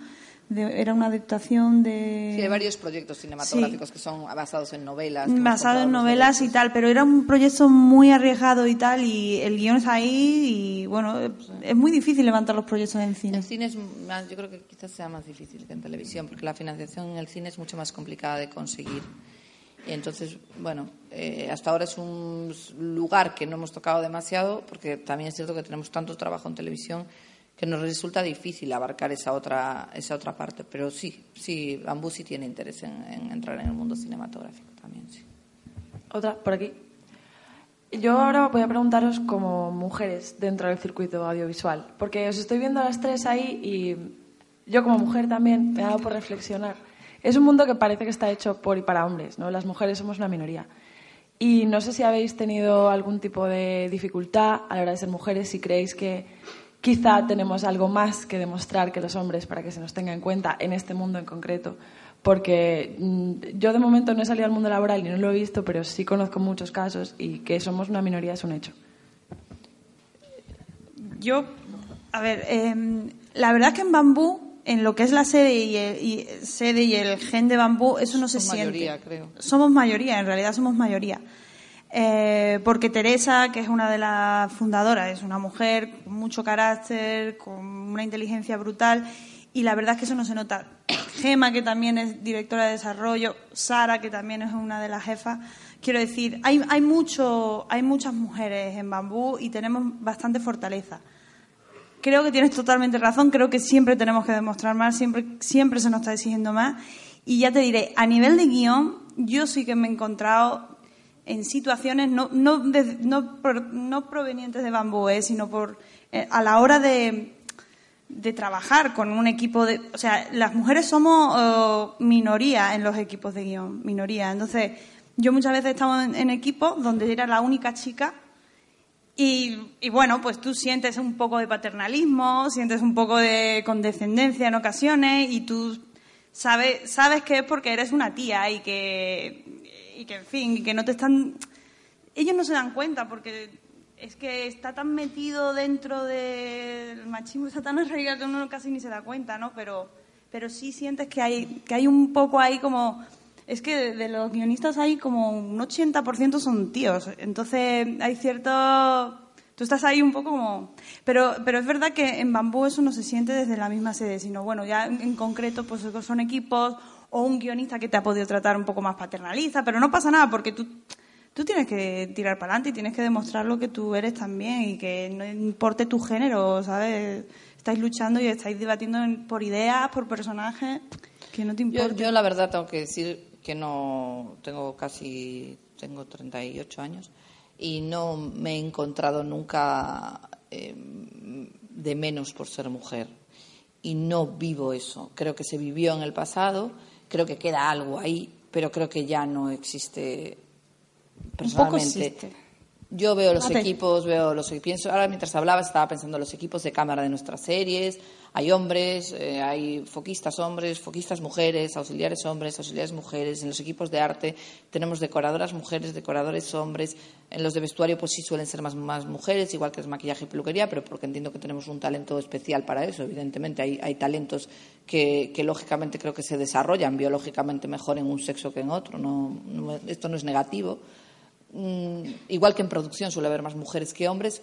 era una adaptación de... Sí, hay varios proyectos cinematográficos que son basados en novelas. Basados en novelas y tal, pero era un proyecto muy arriesgado y tal, y el guion es ahí, y bueno, es muy difícil levantar los proyectos en cine. En cine es más, yo creo que quizás sea más difícil que en televisión, porque la financiación en el cine es mucho más complicada de conseguir. Y entonces, bueno, eh, hasta ahora es un lugar que no hemos tocado demasiado, porque también es cierto que tenemos tanto trabajo en televisión que nos resulta difícil abarcar esa otra, esa otra parte. Pero sí, sí, Bambú sí tiene interés en, entrar en el mundo cinematográfico también, sí. Otra, por aquí. Yo ahora voy a preguntaros como mujeres dentro del circuito audiovisual, porque os estoy viendo a las tres ahí y yo como mujer también me he dado por reflexionar. Es un mundo que parece que está hecho por y para hombres, ¿no? Las mujeres somos una minoría. Y no sé si habéis tenido algún tipo de dificultad a la hora de ser mujeres, si creéis que quizá tenemos algo más que demostrar que los hombres para que se nos tenga en cuenta en este mundo en concreto. Porque mm, yo de momento no he salido al mundo laboral y no lo he visto, pero sí conozco muchos casos y que somos una minoría es un hecho. Yo, a ver, em, la verdad es que en bambú, en lo que es la sede y el, sede y el gen de bambú, eso no se Somos siente. mayoría, creo. Somos mayoría, en realidad somos mayoría. Eh, porque Teresa, que es una de las fundadoras, es una mujer con mucho carácter, con una inteligencia brutal, y la verdad es que eso no se nota. Gema, que también es directora de desarrollo, Sara, que también es una de las jefas. Quiero decir, hay, hay, mucho, hay muchas mujeres en bambú y tenemos bastante fortaleza. Creo que tienes totalmente razón, creo que siempre tenemos que demostrar más, siempre, siempre se nos está exigiendo más. Y ya te diré, a nivel de guion, yo sí que me he encontrado en situaciones no, no, no, provenientes de bambú, ¿eh? sino por eh, a la hora de, de, trabajar con un equipo de... O sea, las mujeres somos oh, minoría en los equipos de guion, minoría. Entonces, yo muchas veces he estado en, equipos donde era la única chica y, y, bueno, pues tú sientes un poco de paternalismo, sientes un poco de condescendencia en ocasiones y tú sabes, sabes que es porque eres una tía y que y que, en fin, que no te están... Ellos no se dan cuenta porque es que está tan metido dentro del machismo, está tan arraigado que uno casi ni se da cuenta, ¿no? Pero, pero sí sientes que hay, que hay un poco ahí como... Es que de, los guionistas hay como un 80% son tíos. Entonces hay cierto... Tú estás ahí un poco como... Pero, pero es verdad que en Bambú eso no se siente desde la misma sede, sino bueno, ya en, concreto pues son equipos o un guionista que te ha podido tratar un poco más paternalista, pero no pasa nada porque tú, tú tienes que tirar para adelante y tienes que demostrar lo que tú eres también y que no importe tu género, ¿sabes? Estáis luchando y estáis debatiendo por ideas, por personajes, que no te importa. Yo, la verdad tengo que decir que no tengo casi, tengo 38 años y no me he encontrado nunca eh, de menos por ser mujer y no vivo eso. Creo que se vivió en el pasado creo que queda algo ahí, pero creo que ya no existe personalmente. Yo veo los equipos, veo los pienso ahora mientras hablaba estaba pensando en los equipos de cámara de nuestras series, hay hombres, eh, hay foquistas hombres, foquistas mujeres, auxiliares hombres, auxiliares mujeres, en los equipos de arte tenemos decoradoras mujeres, decoradores hombres, en los de vestuario pues sí suelen ser más, más mujeres, igual que es maquillaje y peluquería, pero porque entiendo que tenemos un talento especial para eso, evidentemente. Hay, hay talentos que, que, lógicamente creo que se desarrollan biológicamente mejor en un sexo que en otro, no, esto no es negativo. Mm, igual que en producción suele haber más mujeres que hombres,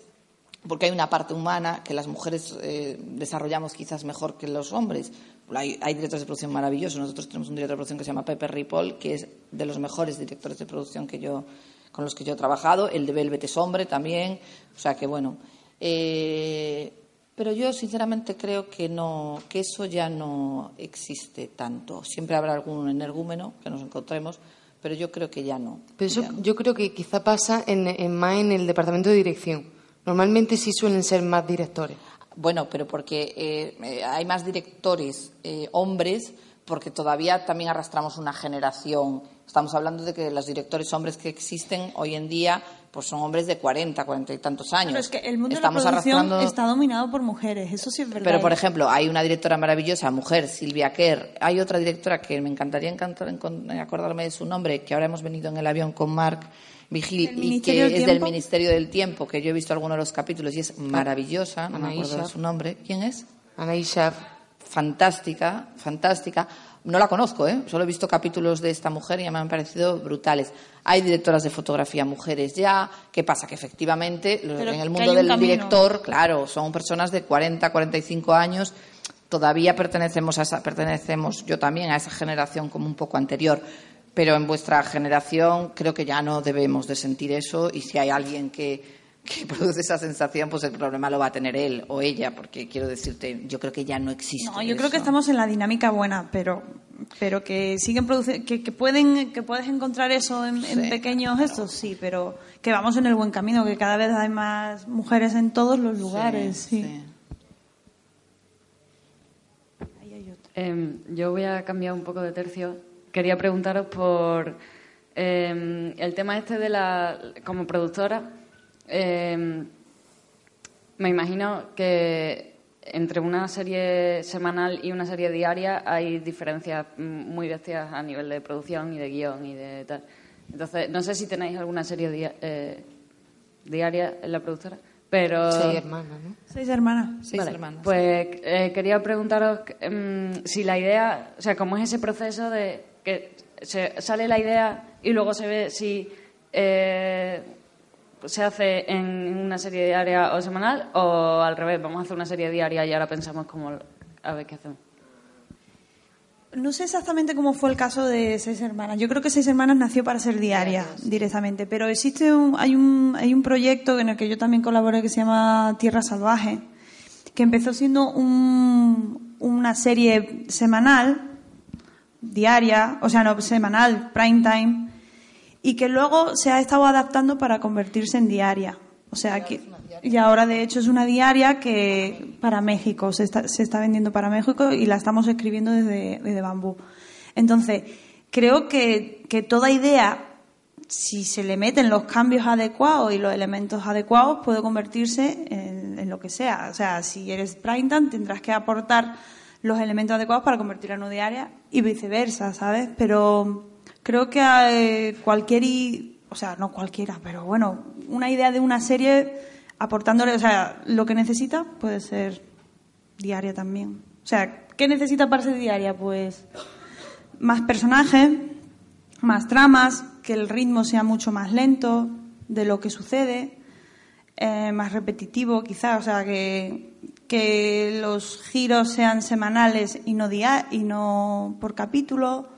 porque hay una parte humana que las mujeres eh, desarrollamos quizás mejor que los hombres. Hay, hay, directores de producción maravillosos. Nosotros tenemos un director de producción que se llama Pepe Ripoll, que es de los mejores directores de producción que yo, con los que yo he trabajado. El de Velvet es hombre también. O sea que, bueno. Eh, pero yo, sinceramente, creo que, no, que eso ya no existe tanto. Siempre habrá algún energúmeno que nos encontremos, pero yo creo que ya no. Pero eso ya no. yo creo que quizá pasa en, en más en el departamento de dirección. Normalmente sí suelen ser más directores. Bueno, pero porque eh, eh, hay más directores eh, hombres, porque todavía también arrastramos una generación. Estamos hablando de que los directores hombres que existen hoy en día pues son hombres de 40, 40 y tantos años. Pero es que el mundo Estamos de la producción arrastrando... está dominado por mujeres, eso sí es verdad. Pero, por ejemplo, hay una directora maravillosa, mujer, Silvia Kerr. Hay otra directora que me encantaría encantar, acordarme de su nombre, que ahora hemos venido en el avión con Marc Vigil ¿Del y que es del? Ministerio del Tiempo, que yo he visto algunos de los capítulos y es maravillosa. No me acuerdo de su nombre. ¿Quién es? Anaí Schaaf. fantástica, fantástica. No la conozco, ¿eh? solo he visto capítulos de esta mujer y me han parecido brutales. Hay directoras de fotografía mujeres ya. ¿Qué pasa? Que efectivamente Pero en el mundo del camino. director, claro, son personas de 40, 45 años. Todavía pertenecemos a esa, pertenecemos yo también a esa generación como un poco anterior. Pero en vuestra generación creo que ya no debemos de sentir eso y si hay alguien que, que produce esa sensación, pues el problema lo va a tener él o ella, porque quiero decirte, yo creo que ya no existe. No, yo creo que estamos en la dinámica buena, pero pero que siguen produciendo, que, que pueden, que puedes encontrar eso en, pequeños gestos, sí, pero que vamos en el buen camino, que cada vez hay más mujeres en todos los lugares, sí. sí. Ahí hay otra. Em, yo voy a cambiar un poco de tercio. Quería preguntaros por em, el tema este de la. como productora. Em, me imagino que entre una serie semanal y una serie diaria hay diferencias muy bestias a nivel de producción y de guion y de tal. Entonces, no sé si tenéis alguna serie eh, diaria en la productora, pero. Seis hermanas, ¿no? Seis hermanas. Seis Vale, hermanas. Pues eh, quería preguntaros em, si la idea, o sea, cómo es ese proceso de que se, sale la idea y luego se ve si eh, se hace en una serie diaria o semanal o al revés, vamos a hacer una serie diaria y ahora pensamos cómo a ver qué hacemos. No sé exactamente cómo fue el caso de Seis Hermanas. Yo creo que Seis Hermanas nació para ser diaria directamente, pero existe un, hay un hay un proyecto en el que yo también colaboré que se llama Tierra Salvaje, que empezó siendo un- una serie semanal, diaria, o sea, no semanal, prime time, y que luego se ha estado adaptando para convertirse en diaria. O sea, que, y ahora de hecho es una diaria que para México se está, se está vendiendo para México y la estamos escribiendo desde, desde Bambú. Entonces, creo que, que toda idea, si se le meten los cambios adecuados y los elementos adecuados, puede convertirse en, en lo que sea. O sea, si eres time, tendrás que aportar los elementos adecuados para convertirla en una diaria y viceversa, ¿sabes? Pero creo que eh, cualquier, o sea, no cualquiera, pero bueno, una idea de una serie aportándole, o sea, lo que necesita puede ser diaria también. O sea, ¿qué necesita para ser diaria? Pues más personajes, más tramas, que el ritmo sea mucho más lento de lo que sucede, eh, más repetitivo quizá, o sea, que, que los giros sean semanales y no, dia y no por capítulo,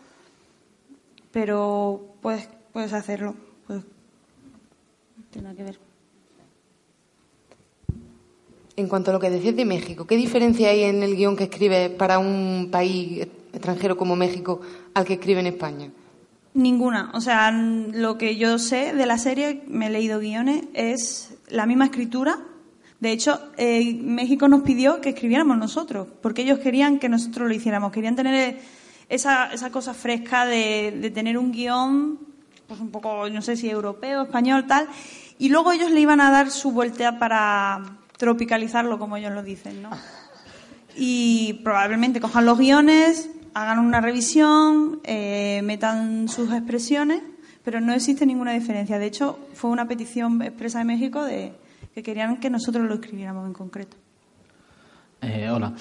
pero puedes, puedes hacerlo. Pues, no tiene nada que ver. En cuanto a lo que decías de México, ¿qué diferencia hay en el guion que escribe para un país extranjero como México al que escribe en España? Ninguna. O sea, lo que yo sé de la serie, me he leído guiones, es la misma escritura. De hecho, eh, México nos pidió que escribiéramos nosotros, porque ellos querían que nosotros lo hiciéramos. Querían tener esa, esa cosa fresca de, de tener un guion, pues un poco, no sé si europeo, español, tal. Y luego ellos le iban a dar su vuelta para tropicalizarlo, como ellos lo dicen, ¿no? y probablemente cojan los guiones, hagan una revisión, eh, metan sus expresiones, pero no existe ninguna diferencia. De hecho, fue una petición expresa de México de que querían que nosotros lo escribiéramos en concreto. Eh, hola.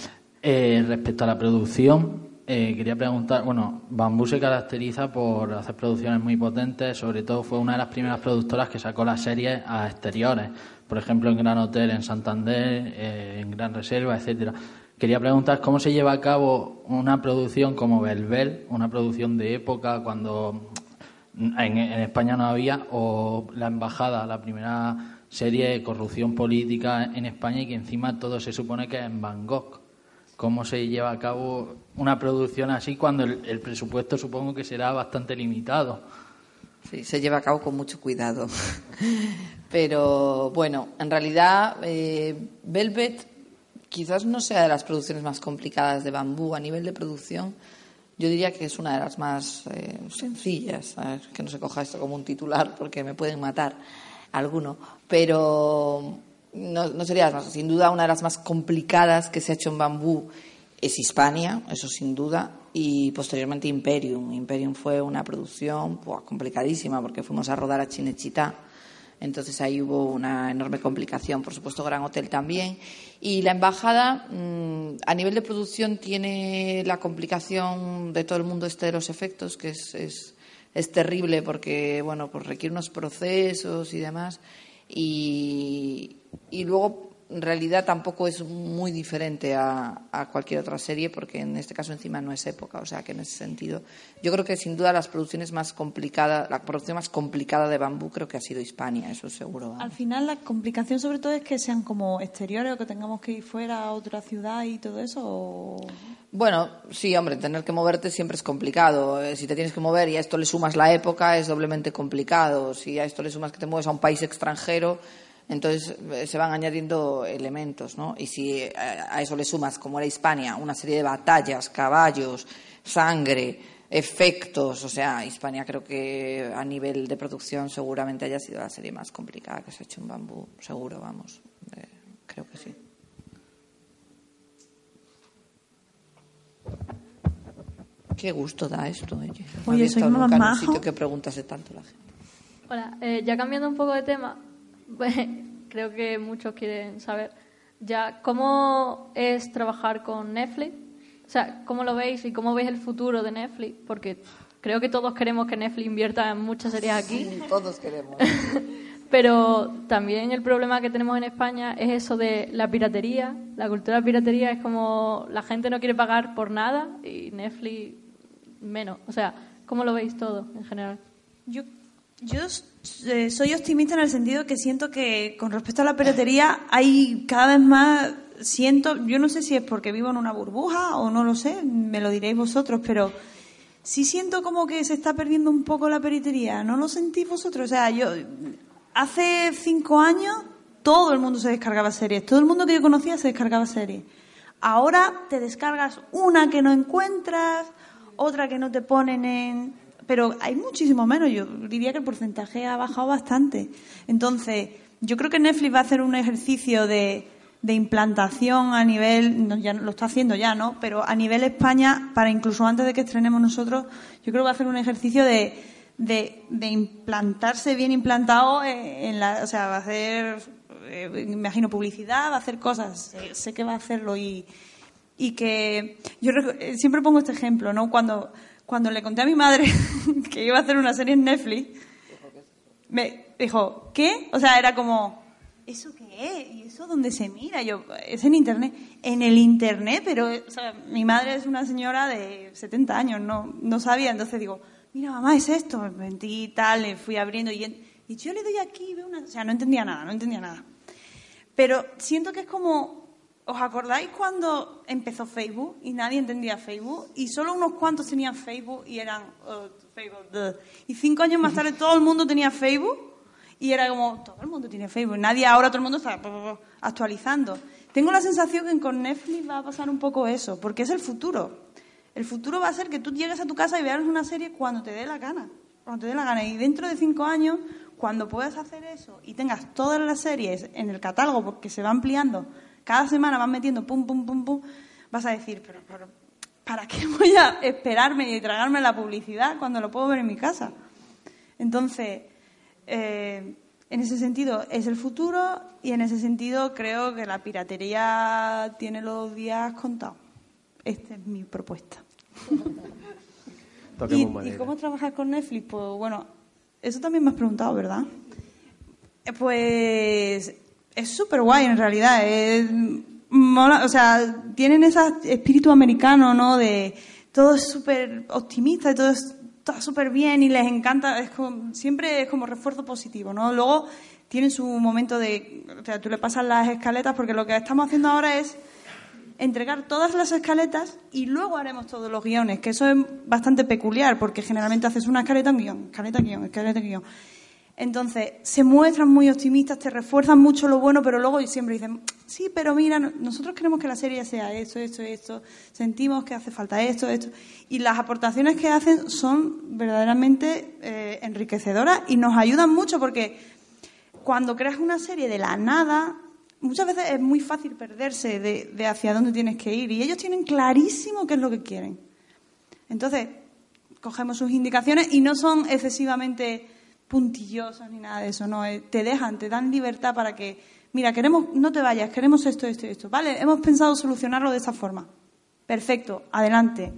Eh, respecto a la producción, eh, quería preguntar, bueno, Bambú se caracteriza por hacer producciones muy potentes, sobre todo fue una de las primeras productoras que sacó las series a exteriores, por ejemplo en Gran Hotel en Santander, eh, en Gran Reserva, etcétera. Quería preguntar cómo se lleva a cabo una producción como Belbel, una producción de época cuando en, España no había, o La Embajada, la primera serie de corrupción política en España y que encima todo se supone que es en Bangkok. ¿Cómo se lleva a cabo una producción así cuando el, presupuesto supongo que será bastante limitado? Sí, se lleva a cabo con mucho cuidado. Pero bueno, en realidad eh, Velvet quizás no sea de las producciones más complicadas de bambú a nivel de producción. Yo diría que es una de las más eh, sencillas. Que no se coja esto como un titular porque me pueden matar alguno. Pero no, sería más. Sin duda, una de las más complicadas que se ha hecho en bambú es Hispania, eso sin duda, y posteriormente Imperium. Imperium fue una producción complicadísima porque fuimos a rodar a Chinechita. Entonces ahí hubo una enorme complicación. Por supuesto, Gran Hotel también. Y la embajada, mm, a nivel de producción, tiene la complicación de todo el mundo este de los efectos, que es, es, es terrible porque, bueno, pues requiere unos procesos y demás. Y, y luego en realidad tampoco es muy diferente a, cualquier otra serie porque en este caso encima no es época, o sea que en ese sentido yo creo que sin duda las producciones más complicadas, la producción más complicada de bambú creo que ha sido Hispania, eso seguro. Al final la complicación sobre todo es que sean como exteriores o que tengamos que ir fuera a otra ciudad y todo eso. Bueno, sí, hombre, tener que moverte siempre es complicado. Eh, si te tienes que mover y a esto le sumas la época es doblemente complicado. Si a esto le sumas que te mueves a un país extranjero entonces eh, se van añadiendo elementos, ¿no? Y si eh, a eso le sumas, como era Hispania, una serie de batallas, caballos, sangre, efectos, o sea, Hispania creo que a nivel de producción seguramente haya sido la serie más complicada que se ha hecho en bambú, seguro, vamos, eh, creo que sí. Qué gusto da esto, oye. Oye, soy más en un sitio que preguntase tanto la gente. Hola, ya cambiando un poco de tema, creo que muchos quieren saber ya cómo es trabajar con Netflix. O sea, ¿cómo lo veis y cómo veis el futuro de Netflix? Porque creo que todos queremos que Netflix invierta en muchas series aquí. Sí, todos queremos. Pero también el problema que tenemos en España es eso de la piratería. La cultura de piratería es como la gente no quiere pagar por nada y Netflix menos. O sea, ¿cómo lo veis todo en general? Yo yo soy optimista en el sentido que siento que con respecto a la piratería hay cada vez más, siento, yo no sé si es porque vivo en una burbuja o no lo sé, me lo diréis vosotros, pero sí siento como que se está perdiendo un poco la piratería, ¿no lo sentís vosotros? O sea, yo hace cinco años todo el mundo se descargaba series, todo el mundo que yo conocía se descargaba series. Ahora te descargas una que no encuentras, otra que no te ponen en pero hay muchísimo menos. Yo diría que el porcentaje ha bajado bastante. Entonces, yo creo que Netflix va a hacer un ejercicio de, de implantación a nivel, ya lo está haciendo ya, ¿no? Pero a nivel España, para incluso antes de que estrenemos nosotros, yo creo que va a hacer un ejercicio de, de, de implantarse bien implantado en la, o sea, va a hacer, eh, imagino, publicidad, va a hacer cosas, sé, que va a hacerlo y, y que yo siempre pongo este ejemplo, ¿no? Cuando cuando le conté a mi madre que iba a hacer una serie en Netflix, me dijo, ¿qué? O sea, era como, ¿eso qué es? ¿Y eso dónde se mira? Yo, es en Internet. En el Internet, pero, o sea, mi madre es una señora de 70 años, no, no sabía. Entonces digo, mira, mamá, es esto. Me metí y tal, le fui abriendo y, y yo le doy aquí y veo una... O sea, no entendía nada, no entendía nada. Pero siento que es como ¿Os acordáis cuando empezó Facebook y nadie entendía Facebook? Y solo unos cuantos tenían Facebook y eran oh, Facebook. Y cinco años más tarde todo el mundo tenía Facebook y era como, todo el mundo tiene Facebook. Nadie, ahora todo el mundo está actualizando. Tengo la sensación que con Netflix va a pasar un poco eso, porque es el futuro. El futuro va a ser que tú llegues a tu casa y veas una serie cuando te dé la gana. Cuando te dé la gana. Y dentro de cinco años, cuando puedas hacer eso y tengas todas las series en el catálogo, porque se va ampliando cada semana van metiendo pum, pum, pum, pum, vas a decir, pero, ¿para qué voy a esperarme y tragarme la publicidad cuando lo puedo ver en mi casa? Entonces, eh, en ese sentido es el futuro y en ese sentido creo que la piratería tiene los días contados. Esta es mi propuesta. ¿Y, ¿Y cómo trabajar con Netflix? Pues bueno, eso también me has preguntado, ¿verdad? Eh, Pues es súper guay en realidad. Es, mola, o sea, tienen ese espíritu americano, ¿no? De todo es súper optimista y todo está súper bien y les encanta. Es como, siempre es como refuerzo positivo, ¿no? Luego tienen su momento de. O sea, tú le pasas las escaletas porque lo que estamos haciendo ahora es entregar todas las escaletas y luego haremos todos los guiones, que eso es bastante peculiar porque generalmente haces una escaleta, un guion, escaleta, guion, escaleta, guion. Entonces, se muestran muy optimistas, te refuerzan mucho lo bueno, pero luego siempre dicen, sí, pero mira, nosotros queremos que la serie sea esto, esto, esto, sentimos que hace falta esto, esto. Y las aportaciones que hacen son verdaderamente eh, enriquecedoras y nos ayudan mucho porque cuando creas una serie de la nada, muchas veces es muy fácil perderse de, de hacia dónde tienes que ir y ellos tienen clarísimo qué es lo que quieren. Entonces, cogemos sus indicaciones y no son excesivamente puntillosos ni nada de eso, no, eh, te dejan, te dan libertad para que, mira, queremos, no te vayas, queremos esto, esto, esto, ¿vale? Hemos pensado solucionarlo de esa forma. Perfecto, adelante.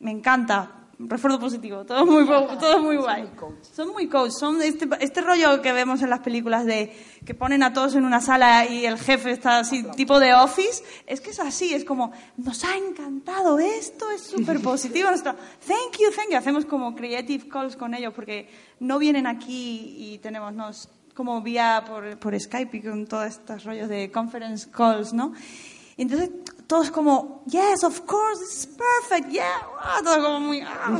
Me encanta, refuerzo positivo, todo muy, todo muy guay. Son muy coach, son este, este rollo que vemos en las películas de que ponen a todos en una sala y el jefe está así, tipo de office, es que es así, es como, nos ha encantado esto, es súper positivo, thank you, thank you, hacemos como creative calls con ellos porque no vienen aquí y tenemos, nos, como vía por, por Skype y con todos estos rollos de conference calls, ¿no? Entonces, todos como, yes, of course, this is perfect, yeah, ah, todo como muy, ah.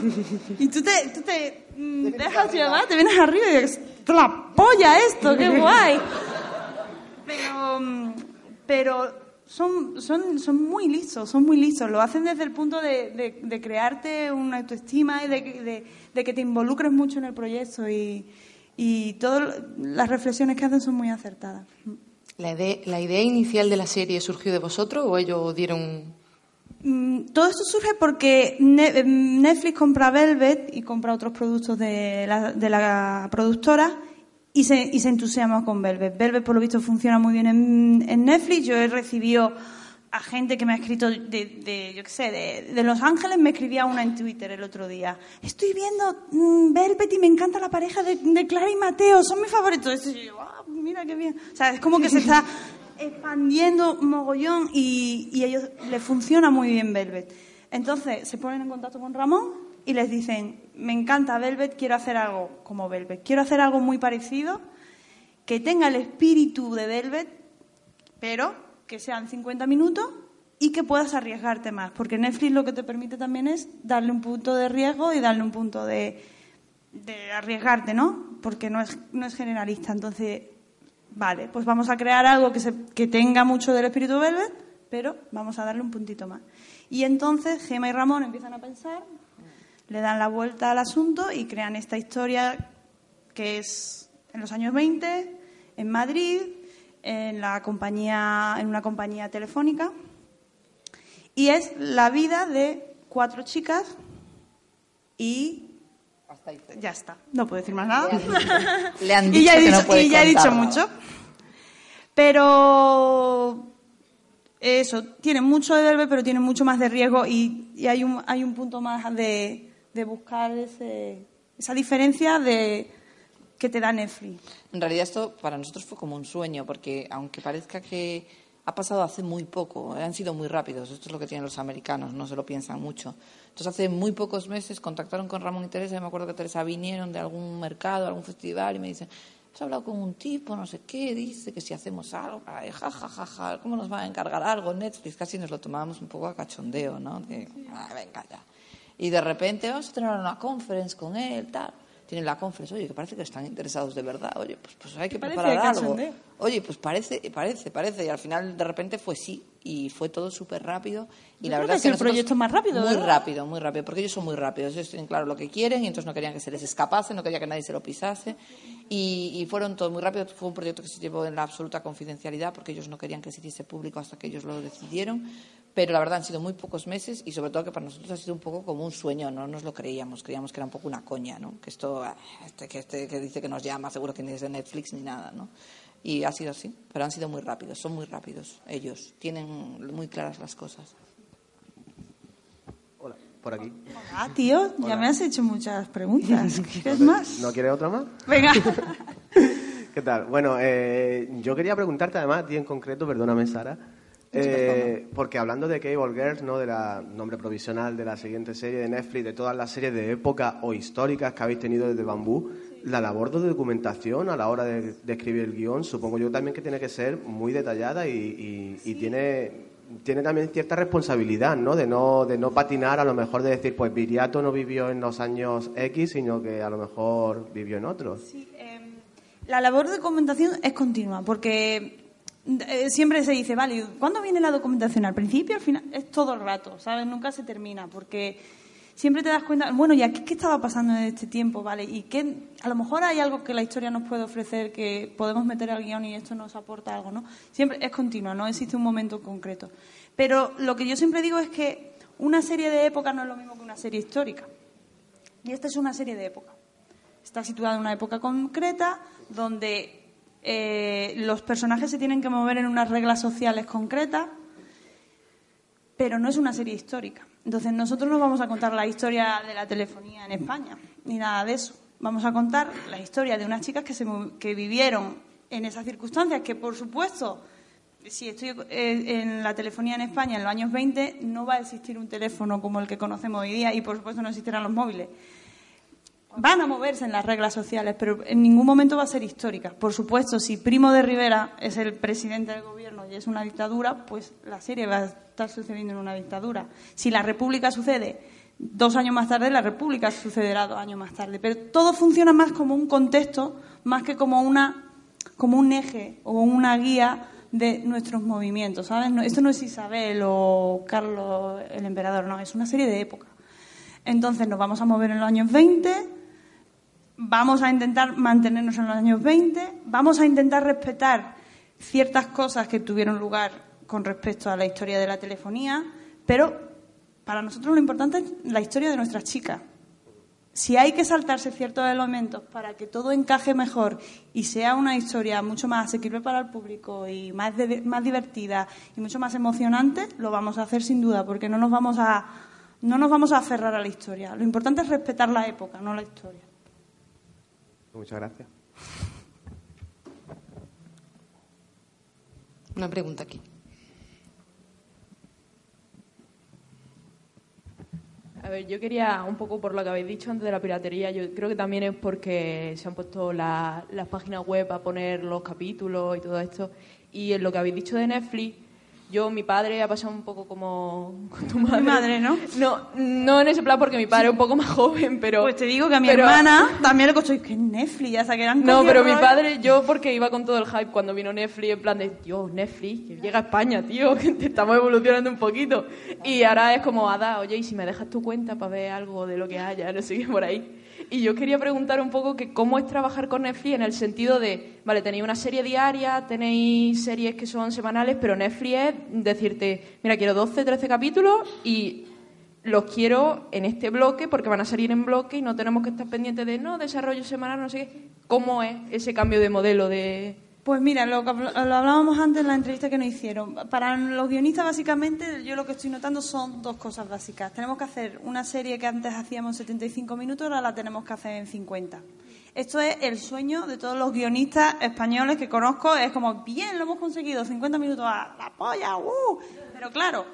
Y tú te, tú te mm, dejas llevar, te vienes arriba y dices, la polla esto, qué guay. Pero, mm, pero son, son, son muy listos, son muy listos. Lo hacen desde el punto de, de, crearte una autoestima y de, de, que te involucres mucho en el proyecto y, y todas las reflexiones que hacen son muy acertadas. ¿La idea, ¿La idea inicial de la serie surgió de vosotros o ellos dieron...? Mm, todo esto surge porque mm, Netflix compra Velvet y compra otros productos de la, productora y se, entusiasma con Velvet. Velvet, por lo visto, funciona muy bien en, en Netflix. Yo he recibido a gente que me ha escrito de, de yo qué sé, de, de, Los Ángeles, me escribía una en Twitter el otro día. Estoy viendo mm, Velvet y me encanta la pareja de, de Clara y Mateo, son mis favoritos. Y yo, ah, mira qué bien. O sea, es como que se está expandiendo mogollón y, y a ellos les funciona muy bien Velvet. Entonces se ponen en contacto con Ramón y les dicen, me encanta Velvet, quiero hacer algo como Velvet. Quiero hacer algo muy parecido, que tenga el espíritu de Velvet, pero que sean 50 minutos y que puedas arriesgarte más. Porque Netflix lo que te permite también es darle un punto de riesgo y darle un punto de, de arriesgarte, ¿no? Porque no es, no es generalista. Entonces, vale, pues vamos a crear algo que, se, que tenga mucho del espíritu Velvet, pero vamos a darle un puntito más. Y entonces Gema y Ramón empiezan a pensar, le dan la vuelta al asunto y crean esta historia que es en los años 20, en Madrid, en, la compañía, en una compañía telefónica. Y es la vida de cuatro chicas y ya está, no puedo decir más nada. Le han dicho y ya he dicho, y ya he dicho mucho. Pero eso, tiene mucho de verbe, pero tiene mucho más de riesgo y, y hay, un, hay un punto más de, de buscar ese, esa diferencia de que te da Netflix. En realidad esto para nosotros fue como un sueño, porque aunque parezca que ha pasado hace muy poco, han sido muy rápidos, esto es lo que tienen los americanos, no se lo piensan mucho. Entonces hace muy pocos meses contactaron con Ramón y Teresa, y me acuerdo que Teresa vinieron de algún mercado, algún festival, y me dicen, has hablado con un tipo, no sé qué, dice que si hacemos algo, ay, ja, ja, ja, ja, ¿cómo nos va a encargar algo? Netflix, casi nos lo tomábamos un poco a cachondeo, ¿no? De, ah, venga ya. Y de repente vamos a tener una conference con él, tal tienen la conferencia, oye, que parece que están interesados de verdad, oye, pues, pues hay que preparar algo. Oye, pues parece, parece, parece, y al final de repente fue sí, y fue todo súper rápido. Y la verdad es que el proyecto más rápido, Muy rápido, muy rápido, porque ellos son muy rápidos, ellos tienen claro lo que quieren y entonces no querían que se les escapase, no querían que nadie se lo pisase. Y, y fueron todo muy rápido, fue un proyecto que se llevó en la absoluta confidencialidad porque ellos no querían que se hiciese público hasta que ellos lo decidieron pero la verdad han sido muy pocos meses y sobre todo que para nosotros ha sido un poco como un sueño, no nos lo creíamos, creíamos que era un poco una coña, ¿no? Que esto, ah, este que, este que dice que nos llama, seguro que ni es de Netflix ni nada, ¿no? Y ha sido así, pero han sido muy rápidos, son muy rápidos ellos, tienen muy claras las cosas. Hola. por aquí. Ah, tío, ya me has hecho muchas preguntas. ¿Quieres más? ¿No quieres otra más? Venga. ¿Qué tal? Bueno, eh, yo quería preguntarte además, a ti en concreto, perdóname Sara, eh, porque hablando de Cable Girls, ¿no? de la nombre provisional de la siguiente serie de Netflix, de todas las series de época o históricas que habéis tenido desde Bambú, la labor de documentación a la hora de, escribir el guion, supongo yo también que tiene que ser muy detallada y, tiene tiene también cierta responsabilidad, ¿no? De no de no patinar a lo mejor de decir, pues Viriato no vivió en los años X, sino que a lo mejor vivió en otros. Sí, em, la labor de documentación es continua, porque eh, siempre se dice, vale, ¿cuándo viene la documentación? ¿Al principio, al final? Es todo el rato, ¿sabes? Nunca se termina, porque siempre te das cuenta, bueno, ¿y aquí qué estaba pasando en este tiempo, vale? Y que a lo mejor hay algo que la historia nos puede ofrecer que podemos meter al guion y esto nos aporta algo, ¿no? Siempre es continua, no existe un momento concreto. Pero lo que yo siempre digo es que una serie de época no es lo mismo que una serie histórica. Y esta es una serie de época. Está situada en una época concreta donde eh, los personajes se tienen que mover en unas reglas sociales concretas, pero no es una serie histórica. Entonces, nosotros no vamos a contar la historia de la telefonía en España, ni nada de eso. Vamos a contar la historia de unas chicas que, se, que vivieron en esas circunstancias, que por supuesto, si estoy eh, en la telefonía en España en los años 20, no va a existir un teléfono como el que conocemos hoy día y por supuesto no existirán los móviles. Van a moverse en las reglas sociales, pero en ningún momento va a ser histórica. Por supuesto, si Primo de Rivera es el presidente del gobierno y es una dictadura, pues la serie va a estar sucediendo en una dictadura. Si la República sucede dos años más tarde, la República sucederá dos años más tarde. Pero todo funciona más como un contexto, más que como, una, como un eje o una guía de nuestros movimientos. ¿sabes? esto no es Isabel o Carlos el Emperador, no, es una serie de épocas. Entonces nos vamos a mover en los años 20 vamos a intentar mantenernos en los años 20, vamos a intentar respetar ciertas cosas que tuvieron lugar con respecto a la historia de la telefonía, pero para nosotros lo importante es la historia de nuestras chicas. Si hay que saltarse ciertos elementos para que todo encaje mejor y sea una historia mucho más asequible para el público y más, más divertida y mucho más emocionante, lo vamos a hacer sin duda, porque no nos vamos a no nos vamos a aferrar a la historia. Lo importante es respetar la época, no la historia. Muchas gracias. Una pregunta aquí. A ver, yo quería, un poco por lo que habéis dicho antes de la piratería, yo creo que también es porque se han puesto las páginas web a poner los capítulos y todo esto. Y en lo que habéis dicho de Netflix, yo, mi padre ha pasado un poco como tu madre. Mi madre, ¿no? No, no en ese plan porque mi padre es un poco más joven, pero... Pues te digo que a mi hermana también le costó, que Netflix, ya que eran No, pero mi padre, yo porque iba con todo el hype cuando vino Netflix, en plan de, Dios, Netflix, que llega a España, tío, que estamos evolucionando un poquito. Y ahora es como, Ada, oye, y si me dejas tu cuenta para ver algo de lo que haya, no sé por ahí. Y yo quería preguntar un poco que cómo es trabajar con Netflix en el sentido de, vale, tenéis una serie diaria, tenéis series que son semanales, pero Netflix es decirte, mira, quiero 12, 13 capítulos y los quiero en este bloque porque van a salir en bloque y no tenemos que estar pendientes de, no, desarrollo semanal, no sé qué. ¿Cómo es ese cambio de modelo de, pues mira, lo, lo, hablábamos antes en la entrevista que nos hicieron. Para los guionistas, básicamente, yo lo que estoy notando son dos cosas básicas. Tenemos que hacer una serie que antes hacíamos 75 minutos, ahora la tenemos que hacer en 50. Esto es el sueño de todos los guionistas españoles que conozco. Es como, bien, lo hemos conseguido, 50 minutos a la polla, ¡uh! Pero claro,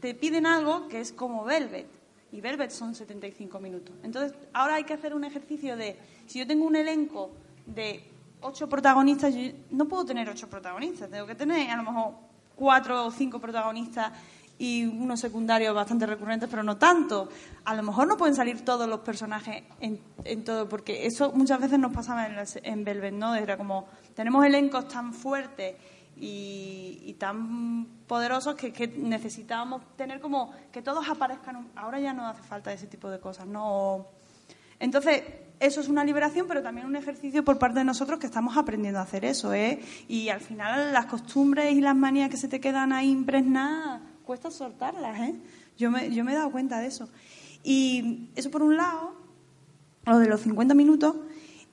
te piden algo que es como Velvet. Y Velvet son 75 minutos. Entonces, ahora hay que hacer un ejercicio de, si yo tengo un elenco de ocho protagonistas, yo no puedo tener ocho protagonistas, tengo que tener a lo mejor cuatro o cinco protagonistas y unos secundarios bastante recurrentes, pero no tanto. A lo mejor no pueden salir todos los personajes en, en todo, porque eso muchas veces nos pasaba en, en Velvet, ¿no? Era como, tenemos elencos tan fuertes y, y tan poderosos que, que, necesitábamos tener como que todos aparezcan. Ahora ya no hace falta ese tipo de cosas, ¿no? Entonces, eso es una liberación, pero también un ejercicio por parte de nosotros que estamos aprendiendo a hacer eso, ¿eh? Y al final las costumbres y las manías que se te quedan ahí impregnadas, cuesta soltarlas, ¿eh? Yo me, yo me he dado cuenta de eso. Y eso por un lado, lo de los 50 minutos,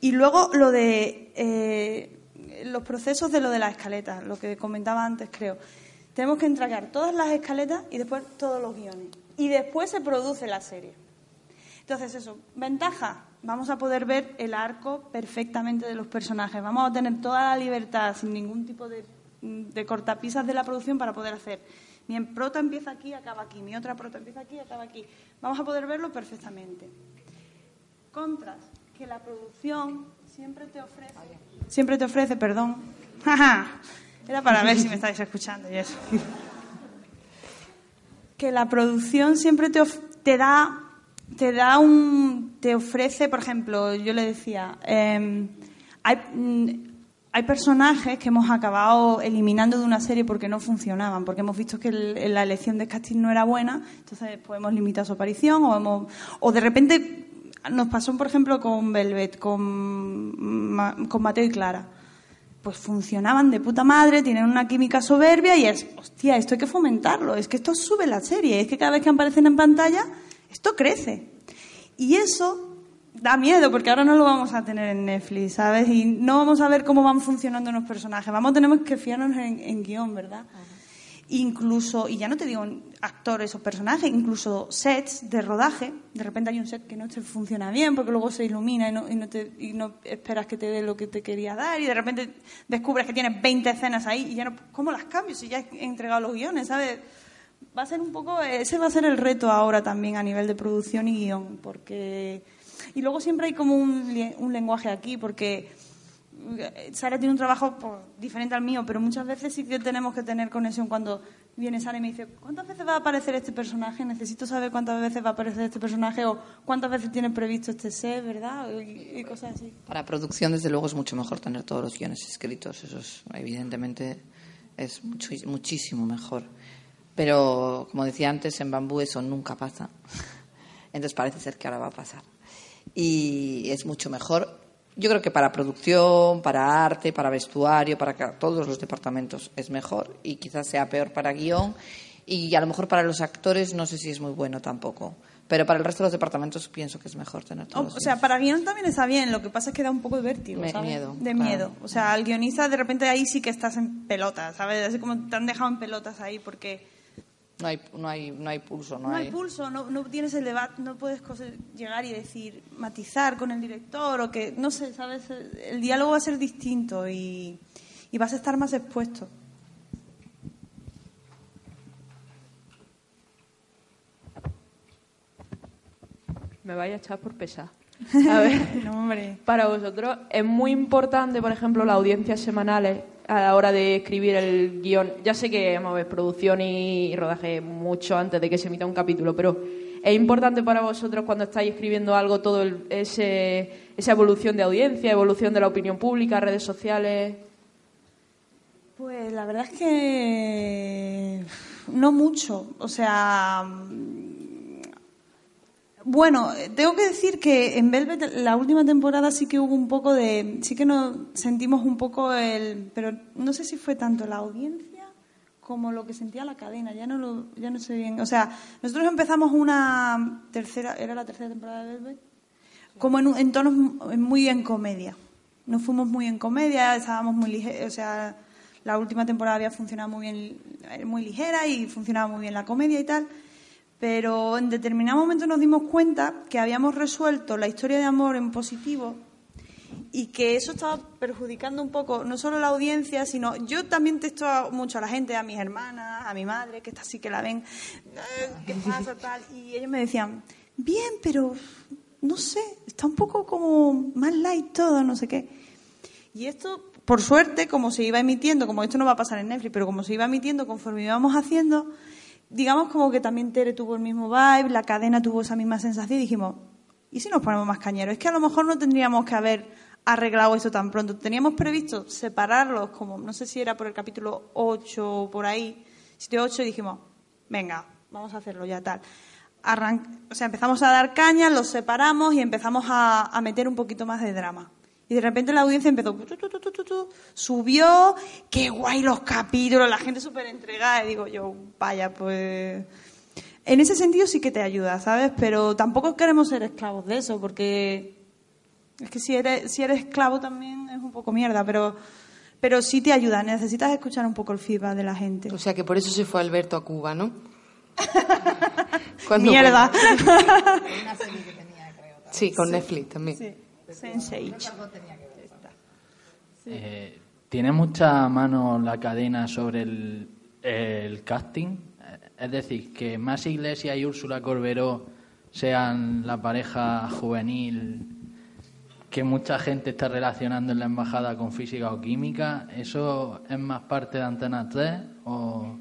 y luego lo de eh, los procesos de lo de las escaletas, lo que comentaba antes, creo. Tenemos que entregar todas las escaletas y después todos los guiones y después se produce la serie. Entonces, eso, ventaja, vamos a poder ver el arco perfectamente de los personajes, vamos a tener toda la libertad, sin ningún tipo de, de cortapisas de la producción para poder hacer. Mi prota empieza aquí, acaba aquí, mi otra prota empieza aquí, acaba aquí. Vamos a poder verlo perfectamente. Contras, que la producción siempre te ofrece, siempre te ofrece, perdón, era para ver si me estáis escuchando y eso. que la producción siempre te, te da te da un te ofrece por ejemplo yo le decía em, hay, mm, hay personajes que hemos acabado eliminando de una serie porque no funcionaban porque hemos visto que la elección de casting no era buena entonces pues hemos limitado su aparición o hemos, o de repente nos pasó por ejemplo con Velvet con, con Mateo y Clara. Pues funcionaban de puta madre, tienen una química soberbia y es, hostia, esto hay que fomentarlo, es que esto sube la serie, es que cada vez que aparecen en pantalla, esto crece. Y eso da miedo, porque ahora no lo vamos a tener en Netflix, ¿sabes? Y no vamos a ver cómo van funcionando los personajes, vamos tener que fiarnos en, en guion, ¿verdad? incluso, y ya no te digo actores o personajes, incluso sets de rodaje. De repente hay un set que no te funciona bien porque luego se ilumina y no, y no, te, y no esperas que te dé lo que te quería dar y de repente descubres que tienes 20 escenas ahí y ya no, ¿cómo las cambio si ya he entregado los guiones, ¿sabes? Va a ser un poco, ese va a ser el reto ahora también a nivel de producción y guion, porque... Y luego siempre hay como un, lenguaje aquí, porque Sara tiene un trabajo pues, diferente al mío, pero muchas veces sí que tenemos que tener conexión cuando viene Sara y me dice, ¿cuántas veces va a aparecer este personaje? Necesito saber cuántas veces va a aparecer este personaje o cuántas veces tiene previsto este set, ¿verdad? Y, cosas así. Para producción, desde luego, es mucho mejor tener todos los guiones escritos. Eso es, evidentemente, es muchísimo mejor. Pero, como decía antes, en Bambú eso nunca pasa. Entonces parece ser que ahora va a pasar. Y es mucho mejor yo creo que para producción, para arte, para vestuario, para todos los departamentos es mejor y quizás sea peor para guion y a lo mejor para los actores no sé si es muy bueno tampoco. Pero para el resto de los departamentos pienso que es mejor tener todos. O, sea, para guion también está bien, lo que pasa es que da un poco de vértigo, Miedo, de miedo. O sea, al guionista de repente ahí sí que estás en pelotas, ¿sabes? Así como te han dejado en pelotas ahí porque no hay, no hay, no hay pulso, no, no hay... pulso, no, no, tienes el debate, no puedes llegar y decir, matizar con el director o que, no sé, ¿sabes? El diálogo va a ser distinto y, y vas a estar más expuesto. Me vaya a echar por pesar. A ver, no, hombre. para vosotros es muy importante, por ejemplo, las audiencias semanales a la hora de escribir el guion? Ya sé que vamos a ver producción y rodaje mucho antes de que se emita un capítulo, pero ¿es importante para vosotros cuando estáis escribiendo algo todo ese, esa evolución de audiencia, evolución de la opinión pública, redes sociales? Pues la verdad es que no mucho. O sea, bueno, tengo que decir que en Velvet la última temporada sí que hubo un poco de, sí que nos sentimos un poco el, pero no sé si fue tanto la audiencia como lo que sentía la cadena, ya no lo, ya no sé bien. O sea, nosotros empezamos una tercera, era la tercera temporada de Velvet, como en, en tonos muy en comedia. Nos fuimos muy en comedia, estábamos muy ligeros, o sea, la última temporada había funcionado muy bien, muy ligera y funcionaba muy bien la comedia y tal pero en determinado momento nos dimos cuenta que habíamos resuelto la historia de amor en positivo y que eso estaba perjudicando un poco no solo la audiencia, sino yo también testo mucho a la gente, a mis hermanas, a mi madre, que está así que la ven, eh, ¿qué pasa tal? Y ellos me decían, bien, pero no sé, está un poco como más light todo, no sé qué. Y esto, por suerte, como se iba emitiendo, como esto no va a pasar en Netflix, pero como se iba emitiendo conforme íbamos haciendo, digamos como que también Tere tuvo el mismo vibe, la cadena tuvo esa misma sensación y dijimos, ¿y si nos ponemos más cañeros? Es que a lo mejor no tendríamos que haber arreglado esto tan pronto. Teníamos previsto separarlos, como no sé si era por el capítulo 8 o por ahí, 7 8, y dijimos, venga, vamos a hacerlo ya tal. o sea, empezamos a dar caña, los separamos y empezamos a meter un poquito más de drama. Y de repente la audiencia empezó, subió, qué guay los capítulos, la gente súper entregada. Y digo yo, vaya, pues... En ese sentido sí que te ayuda, ¿sabes? Pero tampoco queremos ser esclavos de eso, porque es que si eres, si eres esclavo también es un poco mierda, pero, pero sí te ayuda. Necesitas escuchar un poco el feedback de la gente. O sea que por eso se fue Alberto a Cuba, ¿no? ¿Cuándo Mierda. Una serie que tenía, creo. Sí, con Netflix también. Sí, Sense8. Eh, ¿Tiene mucha mano la cadena sobre el, el casting? Es decir, que Más Iglesia y Úrsula Corberó sean la pareja juvenil que mucha gente está relacionando en la embajada con física o química, ¿eso es más parte de Antena 3 o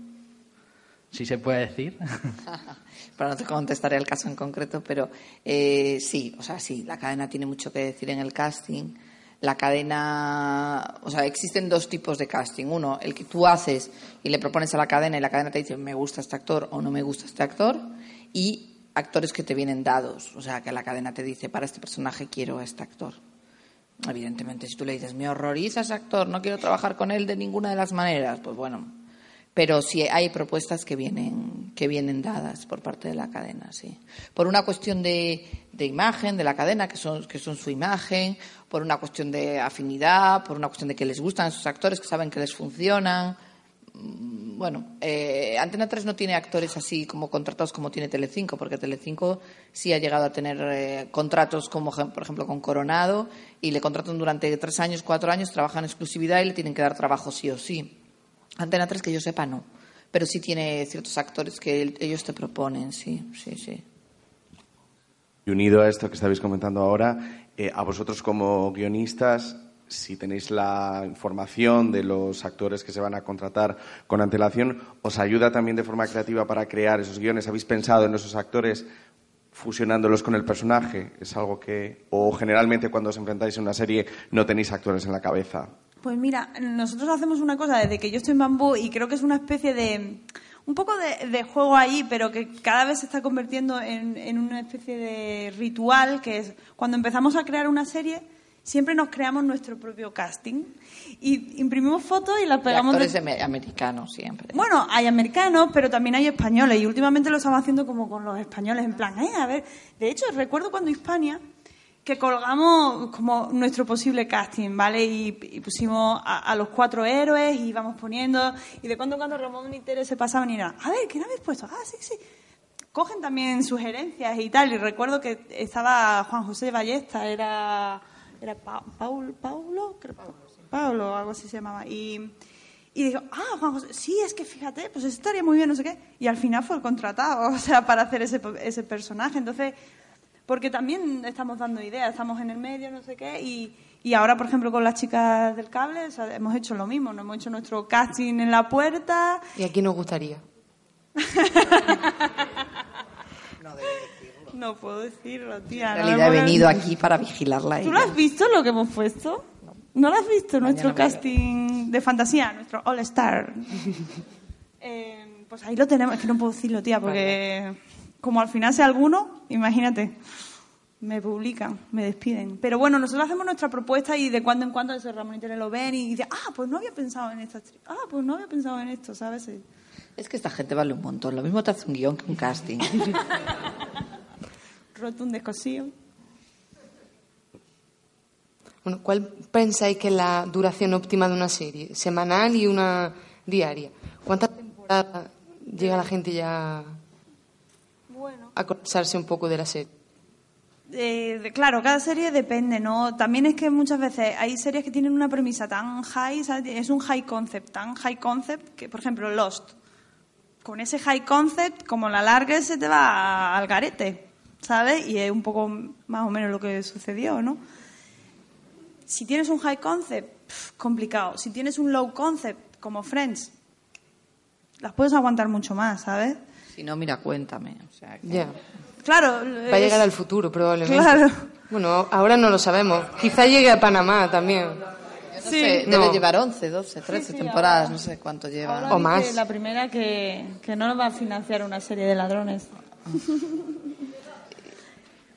si se puede decir? Pero no te contestaré el caso en concreto, pero eh, sí, o sea, sí, la cadena tiene mucho que decir en el casting. La cadena, o sea, existen dos tipos de casting. Uno, el que tú haces y le propones a la cadena y la cadena te dice me gusta este actor o no me gusta este actor. Y actores que te vienen dados, o sea, que la cadena te dice para este personaje quiero a este actor. Evidentemente, si tú le dices me horroriza ese actor, no quiero trabajar con él de ninguna de las maneras, pues bueno, pero sí hay propuestas que vienen que vienen dadas por parte de la cadena sí. Por una cuestión de, de imagen de la cadena que son que son su imagen por una cuestión de afinidad por una cuestión de que les gustan esos actores que saben que les funcionan. Mm, bueno eh, Antena 3 no tiene actores así como contratados como tiene Telecinco porque Telecinco sí ha llegado a tener eh, contratos como por ejemplo con Coronado y le contratan durante tres años cuatro años trabajan en exclusividad y le tienen que dar trabajo sí o sí Antena 3, que yo sepa, no. Pero sí tiene ciertos actores que el- ellos te proponen, sí, sí, sí. Y unido a esto que estabais comentando ahora, eh, a vosotros como guionistas, si tenéis la información de los actores que se van a contratar con antelación, ¿os ayuda también de forma creativa para crear esos guiones? ¿Habéis pensado en esos actores fusionándolos con el personaje? ¿Es algo que, o generalmente cuando os enfrentáis en una serie no tenéis actores en la cabeza? Pues mira, nosotros hacemos una cosa desde que yo estoy en Bambú y creo que es una especie de. un poco de, de juego ahí, pero que cada vez se está convirtiendo en, en una especie de ritual, que es cuando empezamos a crear una serie, siempre nos creamos nuestro propio casting y imprimimos fotos y las pegamos. actores de- ame- americanos siempre. Bueno, hay americanos, pero también hay españoles y últimamente lo estamos haciendo como con los españoles, en plan, eh, a ver, de hecho recuerdo cuando Hispania que colgamos como nuestro posible casting, ¿vale? Y, y pusimos a, a los cuatro héroes y íbamos poniendo y de cuando en cuando Ramón y Tere se pasaban y era, a ver, ¿quién habéis puesto? Ah, sí, sí. Cogen también sugerencias y tal y recuerdo que estaba Juan José Ballesta, era era Pa- Paul, Paulo, creo, Paulo, algo así se llamaba y y digo, ah, Juan José, sí, es que fíjate, pues eso estaría muy bien, no sé qué. Y al final fue el contratado, o sea, para hacer ese, ese personaje. Entonces, porque también estamos dando ideas, estamos en el medio, no sé qué, y, y ahora, por ejemplo, con las chicas del cable, o sea, hemos hecho lo mismo, nos hemos hecho nuestro casting en la puerta. ¿Y aquí nos gustaría? No puedo decirlo, tía. En no realidad he me- venido aquí para vigilarla. ¿Tú ella. lo has visto lo que hemos puesto? ¿No lo has visto? Nuestro Mañana casting de fantasía, nuestro All Star. Eh, pues ahí lo tenemos, es que no puedo decirlo, tía, porque como al final sea alguno, imagínate, me publican, me despiden. Pero bueno, nosotros hacemos nuestra propuesta y de cuando en cuando ese Ramón y Tere lo ven y dicen, ah, pues no había pensado en esta ah, pues no había pensado en esto, ¿sabes? Es que esta gente vale un montón. Lo mismo te hace un guion que un casting. Roto un descosío. Bueno, ¿cuál pensáis que es la duración óptima de una serie? Semanal y una diaria. ¿Cuántas temporadas llega la gente ya Bueno. a cansarse un poco de la serie? Claro, cada serie depende, ¿no? También es que muchas veces hay series que tienen una premisa tan high, ¿sabes? es un high concept, tan high concept que, por ejemplo, Lost. Con ese high concept, como la larga se te va al garete, ¿sabes? Y es un poco más o menos lo que sucedió, ¿no? Si tienes un high concept, complicado. Si tienes un low concept, como Friends, las puedes aguantar mucho más, ¿sabes? Si no, mira, cuéntame. O sea, que- Ya. Claro. Va a llegar al futuro, probablemente. Claro. Bueno, ahora no lo sabemos. Quizá llegue a Panamá también. No sé, No. debe llevar 11, 12, 13 temporadas, no sé cuánto lleva. Ahora O más. La primera que, que no va a financiar una serie de ladrones.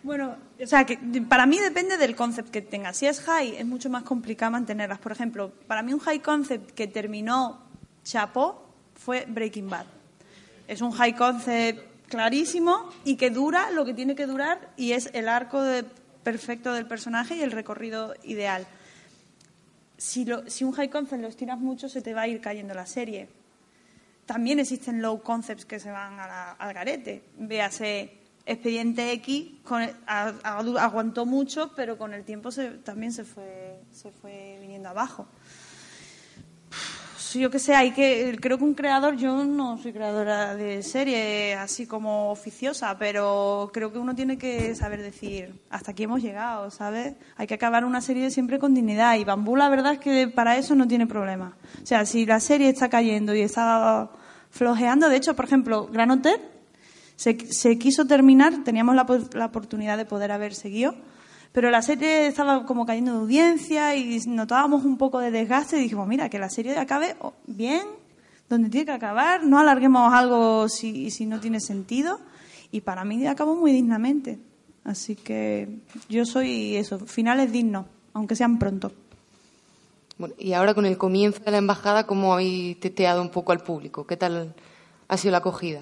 bueno, o sea, que para mí depende del concept que tengas. Si es high, es mucho más complicado mantenerlas. Por ejemplo, para mí un high concept que terminó Chapo fue Breaking Bad. Es un high concept clarísimo y que dura lo que tiene que durar y es el arco perfecto del personaje y el recorrido ideal si, un high concept lo estiras mucho, se te va a ir cayendo la serie. también existen low concepts que se van al garete. Véase Expediente X, aguantó mucho, pero con el tiempo también se fue viniendo abajo yo que sé, hay que, creo que un creador, yo no soy creadora de serie así como oficiosa, pero creo que uno tiene que saber decir, hasta aquí hemos llegado, ¿sabes? Hay que acabar una serie siempre con dignidad y Bambú la verdad es que para eso no tiene problema. O sea, si la serie está cayendo y está flojeando, de hecho, por ejemplo, Gran Hotel se, se quiso terminar, teníamos la, la oportunidad de poder haber seguido, pero la serie estaba como cayendo de audiencia y notábamos un poco de desgaste y dijimos, mira, que la serie acabe bien, donde tiene que acabar, no alarguemos algo si, si no tiene sentido. Y para mí acabó muy dignamente. Así que yo soy eso, finales dignos, aunque sean pronto. Bueno, y ahora con el comienzo de la embajada, ¿cómo habéis teteado un poco al público? ¿Qué tal ha sido la acogida?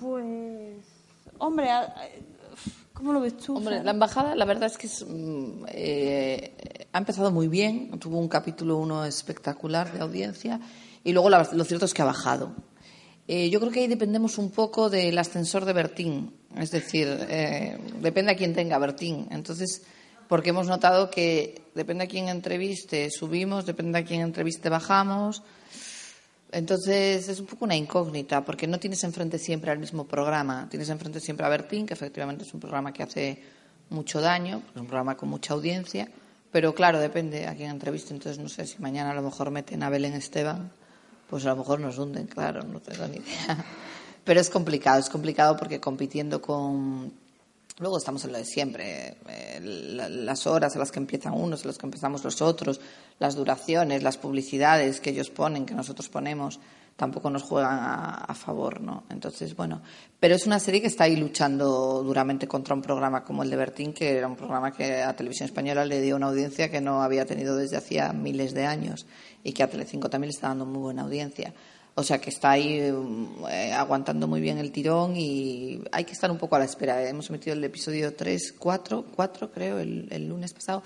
Pues, hombre, ¿Cómo lo ves tú? Hombre, la embajada, la verdad es que mm, eh, ha empezado muy bien. Tuvo un capítulo uno espectacular de audiencia y luego lo cierto es que ha bajado. Eh, yo creo que ahí dependemos un poco del ascensor de Bertín. Es decir, eh, depende a quién tenga Bertín. Entonces, porque hemos notado que depende a quién entreviste, subimos, depende a quién entreviste, bajamos. Entonces es un poco una incógnita, porque no tienes enfrente siempre al mismo programa. Tienes enfrente siempre a Bertín, que efectivamente es un programa que hace mucho daño, es un programa con mucha audiencia, pero claro, depende a quién entreviste. Entonces no sé si mañana a lo mejor meten a Belén Esteban, pues a lo mejor nos hunden, claro, no tengo ni idea. Pero es complicado, es complicado porque compitiendo con Luego estamos en lo de siempre, eh, las horas a las que empiezan unos, a las que empezamos los otros, las duraciones, las publicidades que ellos ponen, que nosotros ponemos, tampoco nos juegan a, favor, ¿no? Entonces, bueno, pero es una serie que está ahí luchando duramente contra un programa como el de Bertín, que era un programa que a Televisión Española le dio una audiencia que no había tenido desde hacía miles de años y que a Telecinco también le está dando muy buena audiencia. O sea que está ahí eh, aguantando muy bien el tirón y hay que estar un poco a la espera. Hemos emitido el episodio 3, 4, 4 creo, el, lunes pasado.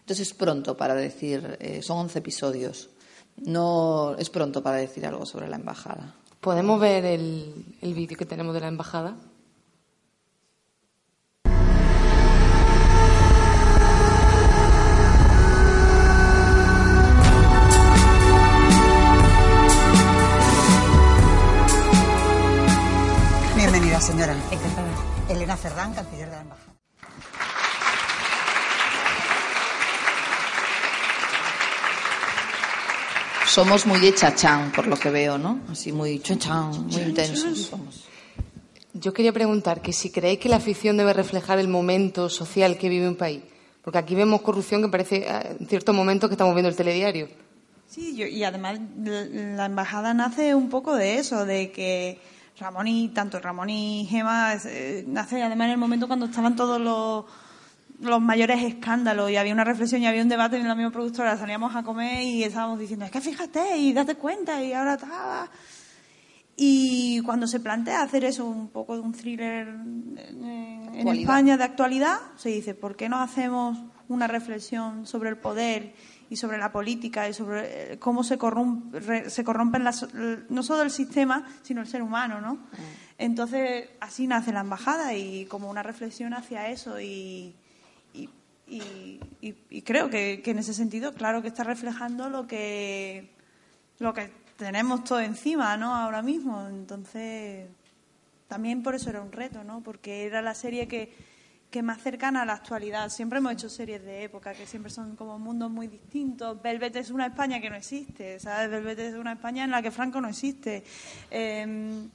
Entonces es pronto para decir, eh, son 11 episodios. No es pronto para decir algo sobre la embajada. ¿Podemos ver el, el vídeo que tenemos de la embajada? Señora. Encantada. Elena Cerdán, canciller de la Embajada. Somos muy de chachán, por lo que veo, ¿no? Así muy chachán, muy intensos somos. Yo quería preguntar que si creéis que la ficción debe reflejar el momento social que vive un país. Porque aquí vemos corrupción que parece eh, en cierto momento que estamos viendo el telediario. Sí, y además la embajada nace un poco de eso, de que Ramón y tanto Ramón y Gema eh, nace además en el momento cuando estaban todos los, los mayores escándalos y había una reflexión y había un debate en la misma productora. Salíamos a comer y estábamos diciendo es que fíjate y date cuenta y ahora está y cuando se plantea hacer eso un poco de un thriller en España de actualidad se dice ¿por qué no hacemos una reflexión sobre el poder y sobre la política y sobre eh, cómo se, corrompe, se corrompen las, no solo el sistema, sino el ser humano, ¿no? Mm. Entonces, así nace la embajada y como una reflexión hacia eso y, y, creo que, en ese sentido, claro que está reflejando lo que, lo que tenemos todo encima, ¿no? Ahora mismo. Entonces, también por eso era un reto, ¿no? Porque era la serie que que más cercana a la actualidad. Siempre hemos hecho series de época que siempre son como mundos muy distintos. Velvet es una España que no existe, ¿sabes? Velvet es una España en la que Franco no existe. Em,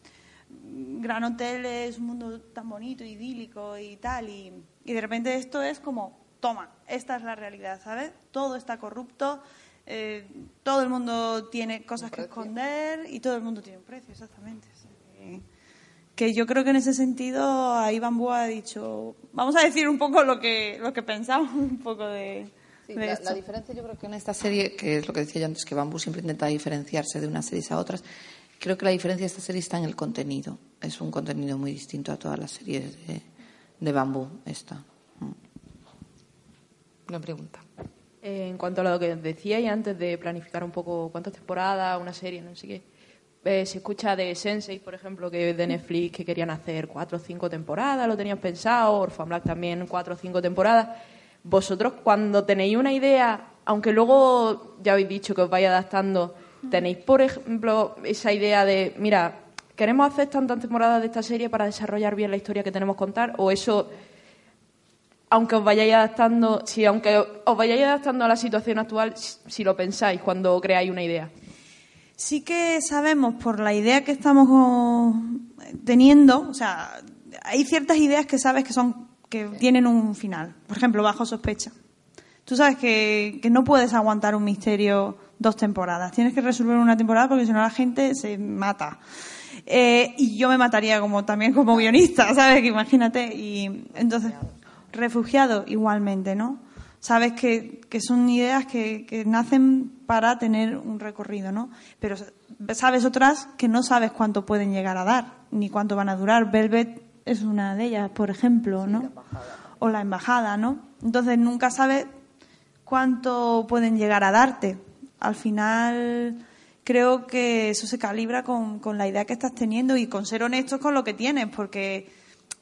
Gran Hotel es un mundo tan bonito, idílico y tal, y, de repente esto es como, toma, esta es la realidad, ¿sabes? Todo está corrupto, eh, todo el mundo tiene cosas que esconder y todo el mundo tiene un precio, exactamente que yo creo que en ese sentido ahí Bambú ha dicho, vamos a decir un poco lo que, lo que pensamos un poco de, la, diferencia yo creo que en esta serie, que es lo que decía yo antes, que Bambú siempre intenta diferenciarse de unas series a otras, creo que la diferencia de esta serie está en el contenido. Es un contenido muy distinto a todas las series de, de Bambú. Esta. Mm. Una pregunta. en cuanto a lo que decía y antes de planificar un poco cuántas temporadas, una serie, no sé qué eh, se escucha de Sensei, por ejemplo, que de Netflix, que querían hacer cuatro o cinco temporadas, lo tenían pensado, Orphan Black también cuatro o cinco temporadas. Vosotros, cuando tenéis una idea, aunque luego ya habéis dicho que os vais adaptando, tenéis, por ejemplo, esa idea de, mira, queremos hacer tantas temporadas de esta serie para desarrollar bien la historia que tenemos que contar, o eso aunque os vayáis adaptando, si aunque os vayáis adaptando a la situación actual, si lo pensáis cuando creáis una idea. Sí que sabemos por la idea que estamos teniendo, o sea, hay ciertas ideas que sabes que son que tienen un final. Por ejemplo, bajo sospecha. Tú sabes que, que no puedes aguantar un misterio dos temporadas. Tienes que resolver una temporada porque si no la gente se mata. Eh, y yo me mataría como también como guionista, ¿sabes? Que imagínate. Y entonces refugiado igualmente, ¿no? Sabes que, son ideas que, nacen para tener un recorrido, ¿no? Pero sabes otras que no sabes cuánto pueden llegar a dar, ni cuánto van a durar. Velvet es una de ellas, por ejemplo, ¿no? o la embajada, ¿no? Entonces nunca sabes cuánto pueden llegar a darte. Al final creo que eso se calibra con, con la idea que estás teniendo y con ser honestos con lo que tienes, porque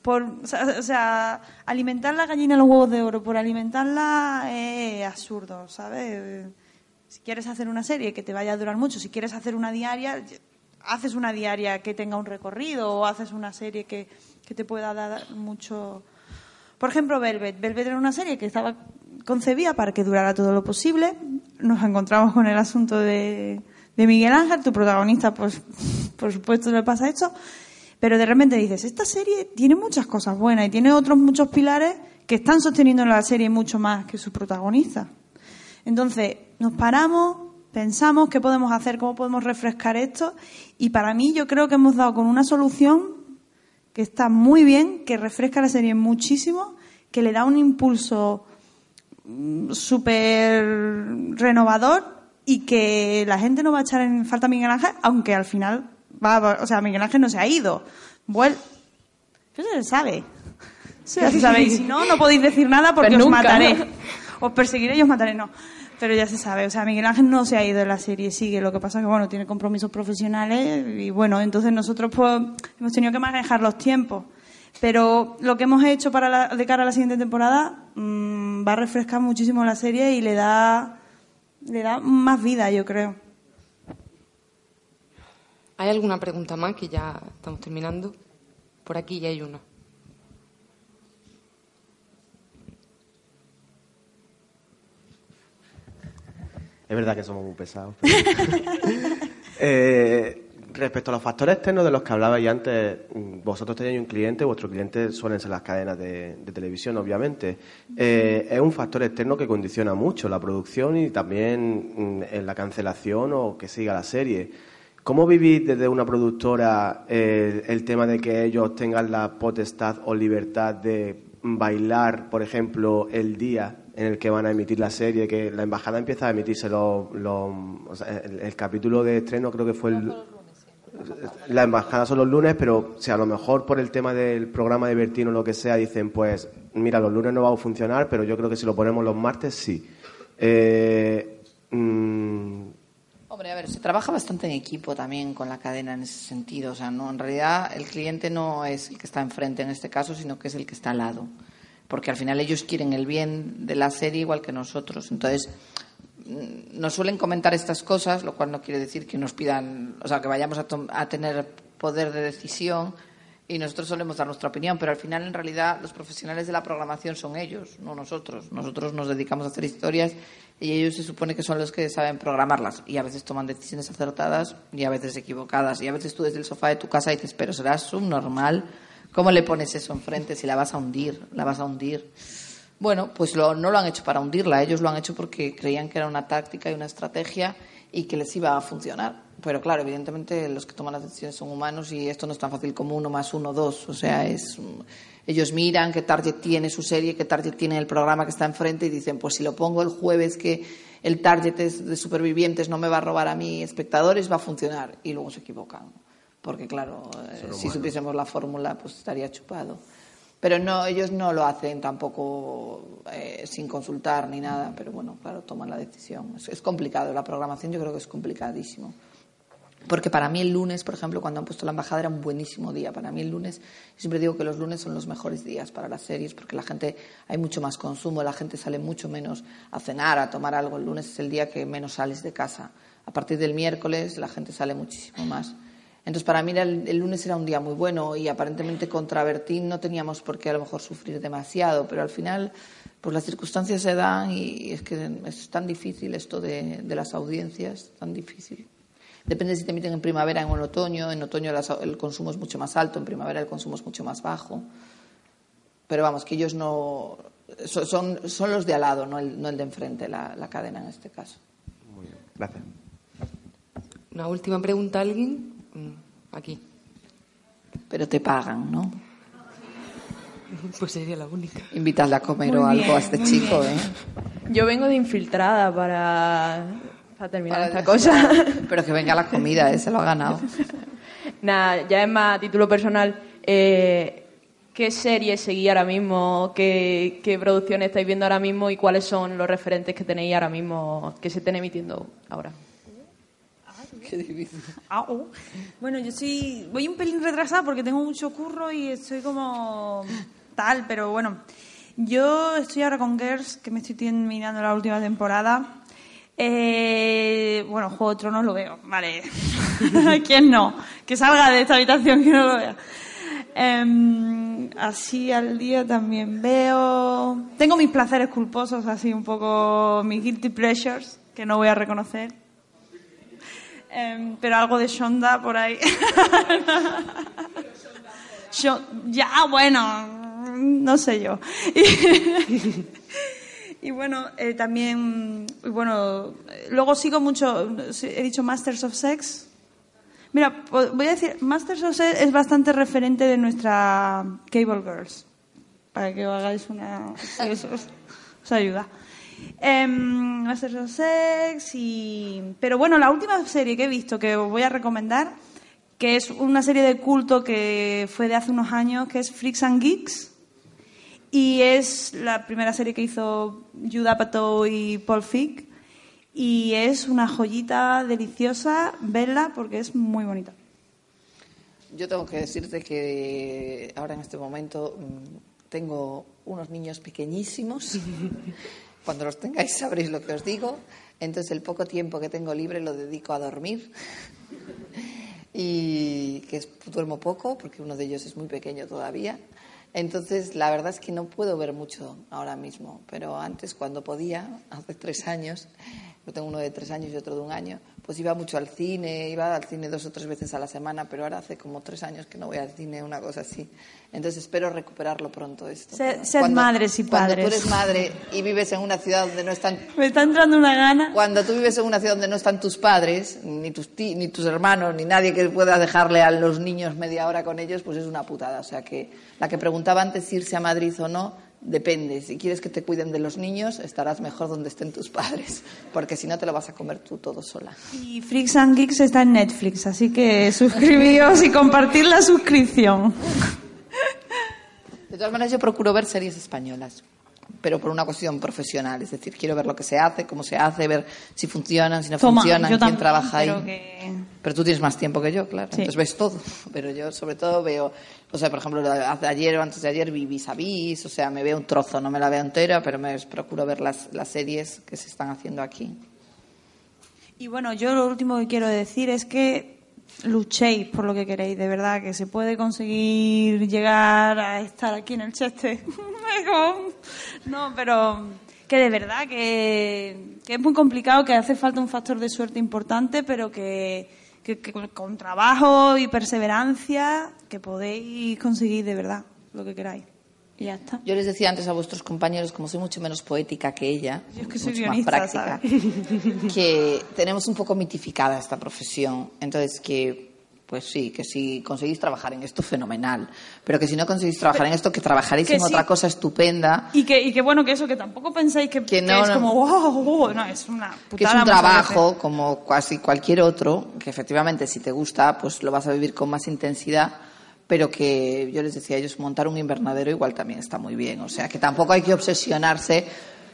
por, o sea, alimentar la gallina los huevos de oro por alimentarla es absurdo, ¿sabes? Si quieres hacer una serie que te vaya a durar mucho, si quieres hacer una diaria, haces una diaria que tenga un recorrido o haces una serie que, que te pueda dar mucho. Por ejemplo, Velvet. Velvet era una serie que estaba concebida para que durara todo lo posible. Nos encontramos con el asunto de, de Miguel Ángel, tu protagonista, pues por supuesto le pasa esto. Pero de repente dices, esta serie tiene muchas cosas buenas y tiene otros muchos pilares que están sosteniendo la serie mucho más que su protagonista. Entonces, nos paramos, pensamos qué podemos hacer, cómo podemos refrescar esto y para mí yo creo que hemos dado con una solución que está muy bien, que refresca la serie muchísimo, que le da un impulso mm, súper renovador y que la gente no va a echar en falta a Miguel Ángel, aunque al final o sea, Miguel Ángel no se ha ido. Vuel Eso se sabe. ya se sabe. Y si no, no podéis decir nada porque os mataré. Os perseguiré y os mataré. No. Pero ya se sabe. O sea, Miguel Ángel no se ha ido de la serie, sigue. Lo que pasa es que, bueno, tiene compromisos profesionales y, bueno, entonces nosotros pues hemos tenido que manejar los tiempos. Pero lo que hemos hecho para de cara a la siguiente temporada mm, va a refrescar muchísimo la serie y le da, le da más vida, yo creo. ¿Hay alguna pregunta más que ya estamos terminando? Por aquí ya hay una. Es verdad que somos muy pesados. Eh, respecto a los factores externos de los que hablabais antes, vosotros tenéis un cliente, vuestro cliente suelen ser las cadenas de, televisión, obviamente. Eh, es un factor externo que condiciona mucho la producción y también mm, en la cancelación o que siga la serie. ¿Cómo vivís desde una productora eh, el tema de que ellos tengan la potestad o libertad de bailar, por ejemplo, el día en el que van a emitir la serie? Que la embajada empieza a emitirse los, el, capítulo de estreno creo que fue el... La embajada son los lunes, pero si a lo mejor por el tema del programa de Bertino o lo que sea dicen, pues mira, los lunes no va a funcionar, pero yo creo que si lo ponemos los martes sí. Eh, mm, Hombre, a ver, se trabaja bastante en equipo también con la cadena en ese sentido. O sea, no, en realidad el cliente no es el que está enfrente en este caso, sino que es el que está al lado. Porque al final ellos quieren el bien de la serie igual que nosotros. Entonces, mm, nos suelen comentar estas cosas, lo cual no quiere decir que nos pidan, o sea, que vayamos a, a tener poder de decisión y nosotros solemos dar nuestra opinión, pero al final en realidad los profesionales de la programación son ellos, no nosotros. Nosotros nos dedicamos a hacer historias y ellos se supone que son los que saben programarlas y a veces toman decisiones acertadas y a veces equivocadas y a veces tú desde el sofá de tu casa dices, pero será subnormal, ¿cómo le pones eso enfrente si la vas a hundir? La vas a hundir. Bueno, pues no lo han hecho para hundirla, ellos lo han hecho porque creían que era una táctica y una estrategia y que les iba a funcionar. Pero claro, evidentemente los que toman las decisiones son humanos y esto no es tan fácil como uno más uno, dos. O sea, es ellos miran qué target tiene su serie, qué target tiene el programa que está enfrente y dicen, pues si lo pongo el jueves que el target es de supervivientes no me va a robar a mí espectadores, va a funcionar. Y luego se equivocan. Porque claro, eh, si supiésemos la fórmula, pues estaría chupado. Pero no, ellos no lo hacen tampoco eh, sin consultar ni nada, pero bueno, claro, toman la decisión. Es, es complicado, la programación yo creo que es complicadísimo. Porque para mí el lunes, por ejemplo, cuando han puesto la embajada era un buenísimo día. Para mí el lunes, siempre digo que los lunes son los mejores días para las series porque la gente, hay mucho más consumo, la gente sale mucho menos a cenar, a tomar algo. El lunes es el día que menos sales de casa. A partir del miércoles la gente sale muchísimo más. Entonces, para mí el, el, lunes era un día muy bueno y aparentemente contra no teníamos por qué a lo mejor sufrir demasiado, pero al final, pues las circunstancias se dan y es que es tan difícil esto de las audiencias, tan difícil. Depende si te emiten en primavera o en otoño. En otoño el consumo es mucho más alto, en primavera el consumo es mucho más bajo. Pero vamos, que ellos no. Son, son los de al lado, no el, no el de enfrente, la, la cadena en este caso. Muy bien, gracias. Una última pregunta, ¿alguien? Aquí. Pero te pagan, ¿no? Pues sería la única. Invitarle a comer muy o algo bien, a este chico, bien. ¿eh? Yo vengo de infiltrada para, para terminar para esta cosa. Pero que venga la comida, ¿eh? se lo ha ganado. Nada, ya es más a título personal. Eh, ¿Qué series seguís ahora mismo? ¿Qué, ¿Qué producciones estáis viendo ahora mismo? ¿Y cuáles son los referentes que tenéis ahora mismo que se estén emitiendo ahora? Qué difícil. Ah, oh. Bueno, yo sí voy un pelín retrasada porque tengo mucho curro y estoy como tal, pero bueno. Yo estoy ahora con Girls, que me estoy terminando la última temporada. Eh, bueno, Juego de Tronos lo veo, vale. ¿Quién no? Que salga de esta habitación que no lo vea. Eh, así al día también veo. Tengo mis placeres culposos, así un poco mis guilty pleasures, que no voy a reconocer. Eh, pero algo de Shonda por ahí. ya, bueno, no sé yo. Y bueno, eh, también, bueno, luego sigo mucho, he dicho Masters of Sex. Mira, voy a decir, Masters of Sex es bastante referente de nuestra Cable Girls, para que os hagáis una... Eso os, os ayuda. Eh, Masters of Sex y... Pero bueno, la última serie que he visto que os voy a recomendar, que es una serie de culto que fue de hace unos años, que es Freaks and Geeks y es la primera serie que hizo Judd Apatow y Paul Feig y es una joyita deliciosa verla porque es muy bonita. Yo tengo que decirte que ahora en este momento tengo unos niños pequeñísimos. Cuando los tengáis sabréis lo que os digo. Entonces el poco tiempo que tengo libre lo dedico a dormir. Y que es, duermo poco porque uno de ellos es muy pequeño todavía. Entonces, la verdad es que no puedo ver mucho ahora mismo, pero antes, cuando podía, hace tres años, yo tengo uno de tres años y otro de un año, pues iba mucho al cine, iba al cine dos o tres veces a la semana, pero ahora hace como tres años que no voy al cine, una cosa así. Entonces, espero recuperarlo pronto esto. Sed, sed madres y padres. Cuando tú eres madre y vives en una ciudad donde no están... Me está entrando una gana. Cuando tú vives en una ciudad donde no están tus padres, ni tus, ni tus hermanos, ni nadie que pueda dejarle a los niños media hora con ellos, pues es una putada. O sea que la que preguntaba antes irse a Madrid o no, depende. Si quieres que te cuiden de los niños, estarás mejor donde estén tus padres, porque si no te lo vas a comer tú todo sola. Y Freaks and Geeks está en Netflix, así que suscribíos y compartir la suscripción. De todas maneras, yo procuro ver series españolas, pero por una cuestión profesional. Es decir, quiero ver lo que se hace, cómo se hace, ver si funcionan, si no Toma, funcionan, quién también, trabaja ahí. pero que- Pero tú tienes más tiempo que yo, claro. Sí. Entonces ves todo. Pero yo, sobre todo, veo. O sea, por ejemplo, ayer o antes de ayer vi Vis a Vis. O sea, me veo un trozo, no me la veo entera, pero me procuro ver las, las series que se están haciendo aquí. Y bueno, yo lo último que quiero decir es que luchéis por lo que queréis, de verdad, que se puede conseguir llegar a estar aquí en el Cheste. no, pero que de verdad que, es muy complicado, que hace falta un factor de suerte importante, pero que, que- que con trabajo y perseverancia que podéis conseguir de verdad lo que queráis. Y ya está. Yo les decía antes a vuestros compañeros, como soy mucho menos poética que ella, Yo es que soy mucho guionista, más práctica, ¿sabes? que tenemos un poco mitificada esta profesión. Entonces, que, pues sí, que si conseguís trabajar en esto, fenomenal. Pero que si no conseguís trabajar en esto, que trabajaréis que en sí. otra cosa estupenda. Y que, y que bueno, que eso, que tampoco pensáis que, que no, es no. como, wow, wow", no, es una putada. que es un trabajo como casi cualquier otro, que efectivamente si te gusta, pues lo vas a vivir con más intensidad, pero que yo les decía a ellos, montar un invernadero igual también está muy bien. O sea, que tampoco hay que obsesionarse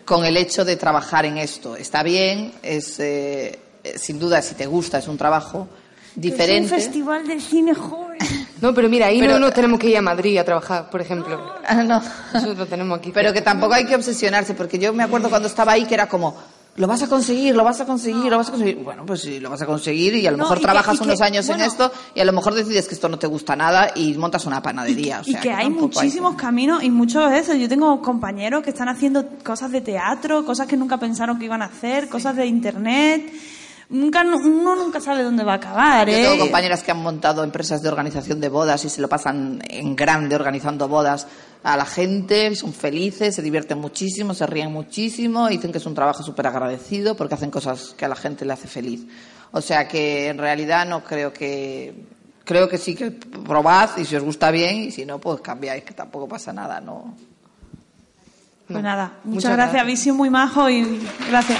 con el hecho de trabajar en esto. Está bien, es eh, eh, sin duda, si te gusta, es un trabajo, diferente. Es un festival de cine joven. No, pero mira, ahí Pero- no tenemos que ir a Madrid a trabajar, por ejemplo. Ah, no. Eso lo tenemos aquí. Pero que tampoco hay que obsesionarse, porque yo me acuerdo cuando estaba ahí que era como, lo vas a conseguir, lo vas a conseguir, lo vas a conseguir. Bueno, pues sí, lo vas a conseguir y a lo No, mejor y que- trabajas y que, unos años bueno- en esto y a lo mejor decides que esto no te gusta nada y montas una panadería. o y sea, que hay muchísimos caminos y muchos de esos. Yo tengo compañeros que están haciendo cosas de teatro, cosas que nunca pensaron que iban a hacer, cosas de internet. Nunca, uno nunca sabe dónde va a acabar, Yo ¿eh? tengo compañeras que han montado empresas de organización de bodas y se lo pasan en grande organizando bodas a la gente, son felices, se divierten muchísimo, se ríen muchísimo, dicen que es un trabajo súper agradecido porque hacen cosas que a la gente le hace feliz. O sea que en realidad no creo que... Creo que sí que probad y si os gusta bien y si no, pues cambiáis, que tampoco pasa nada, ¿no? Pues nada, muchas, gracias. Habéis sido muy majo y gracias.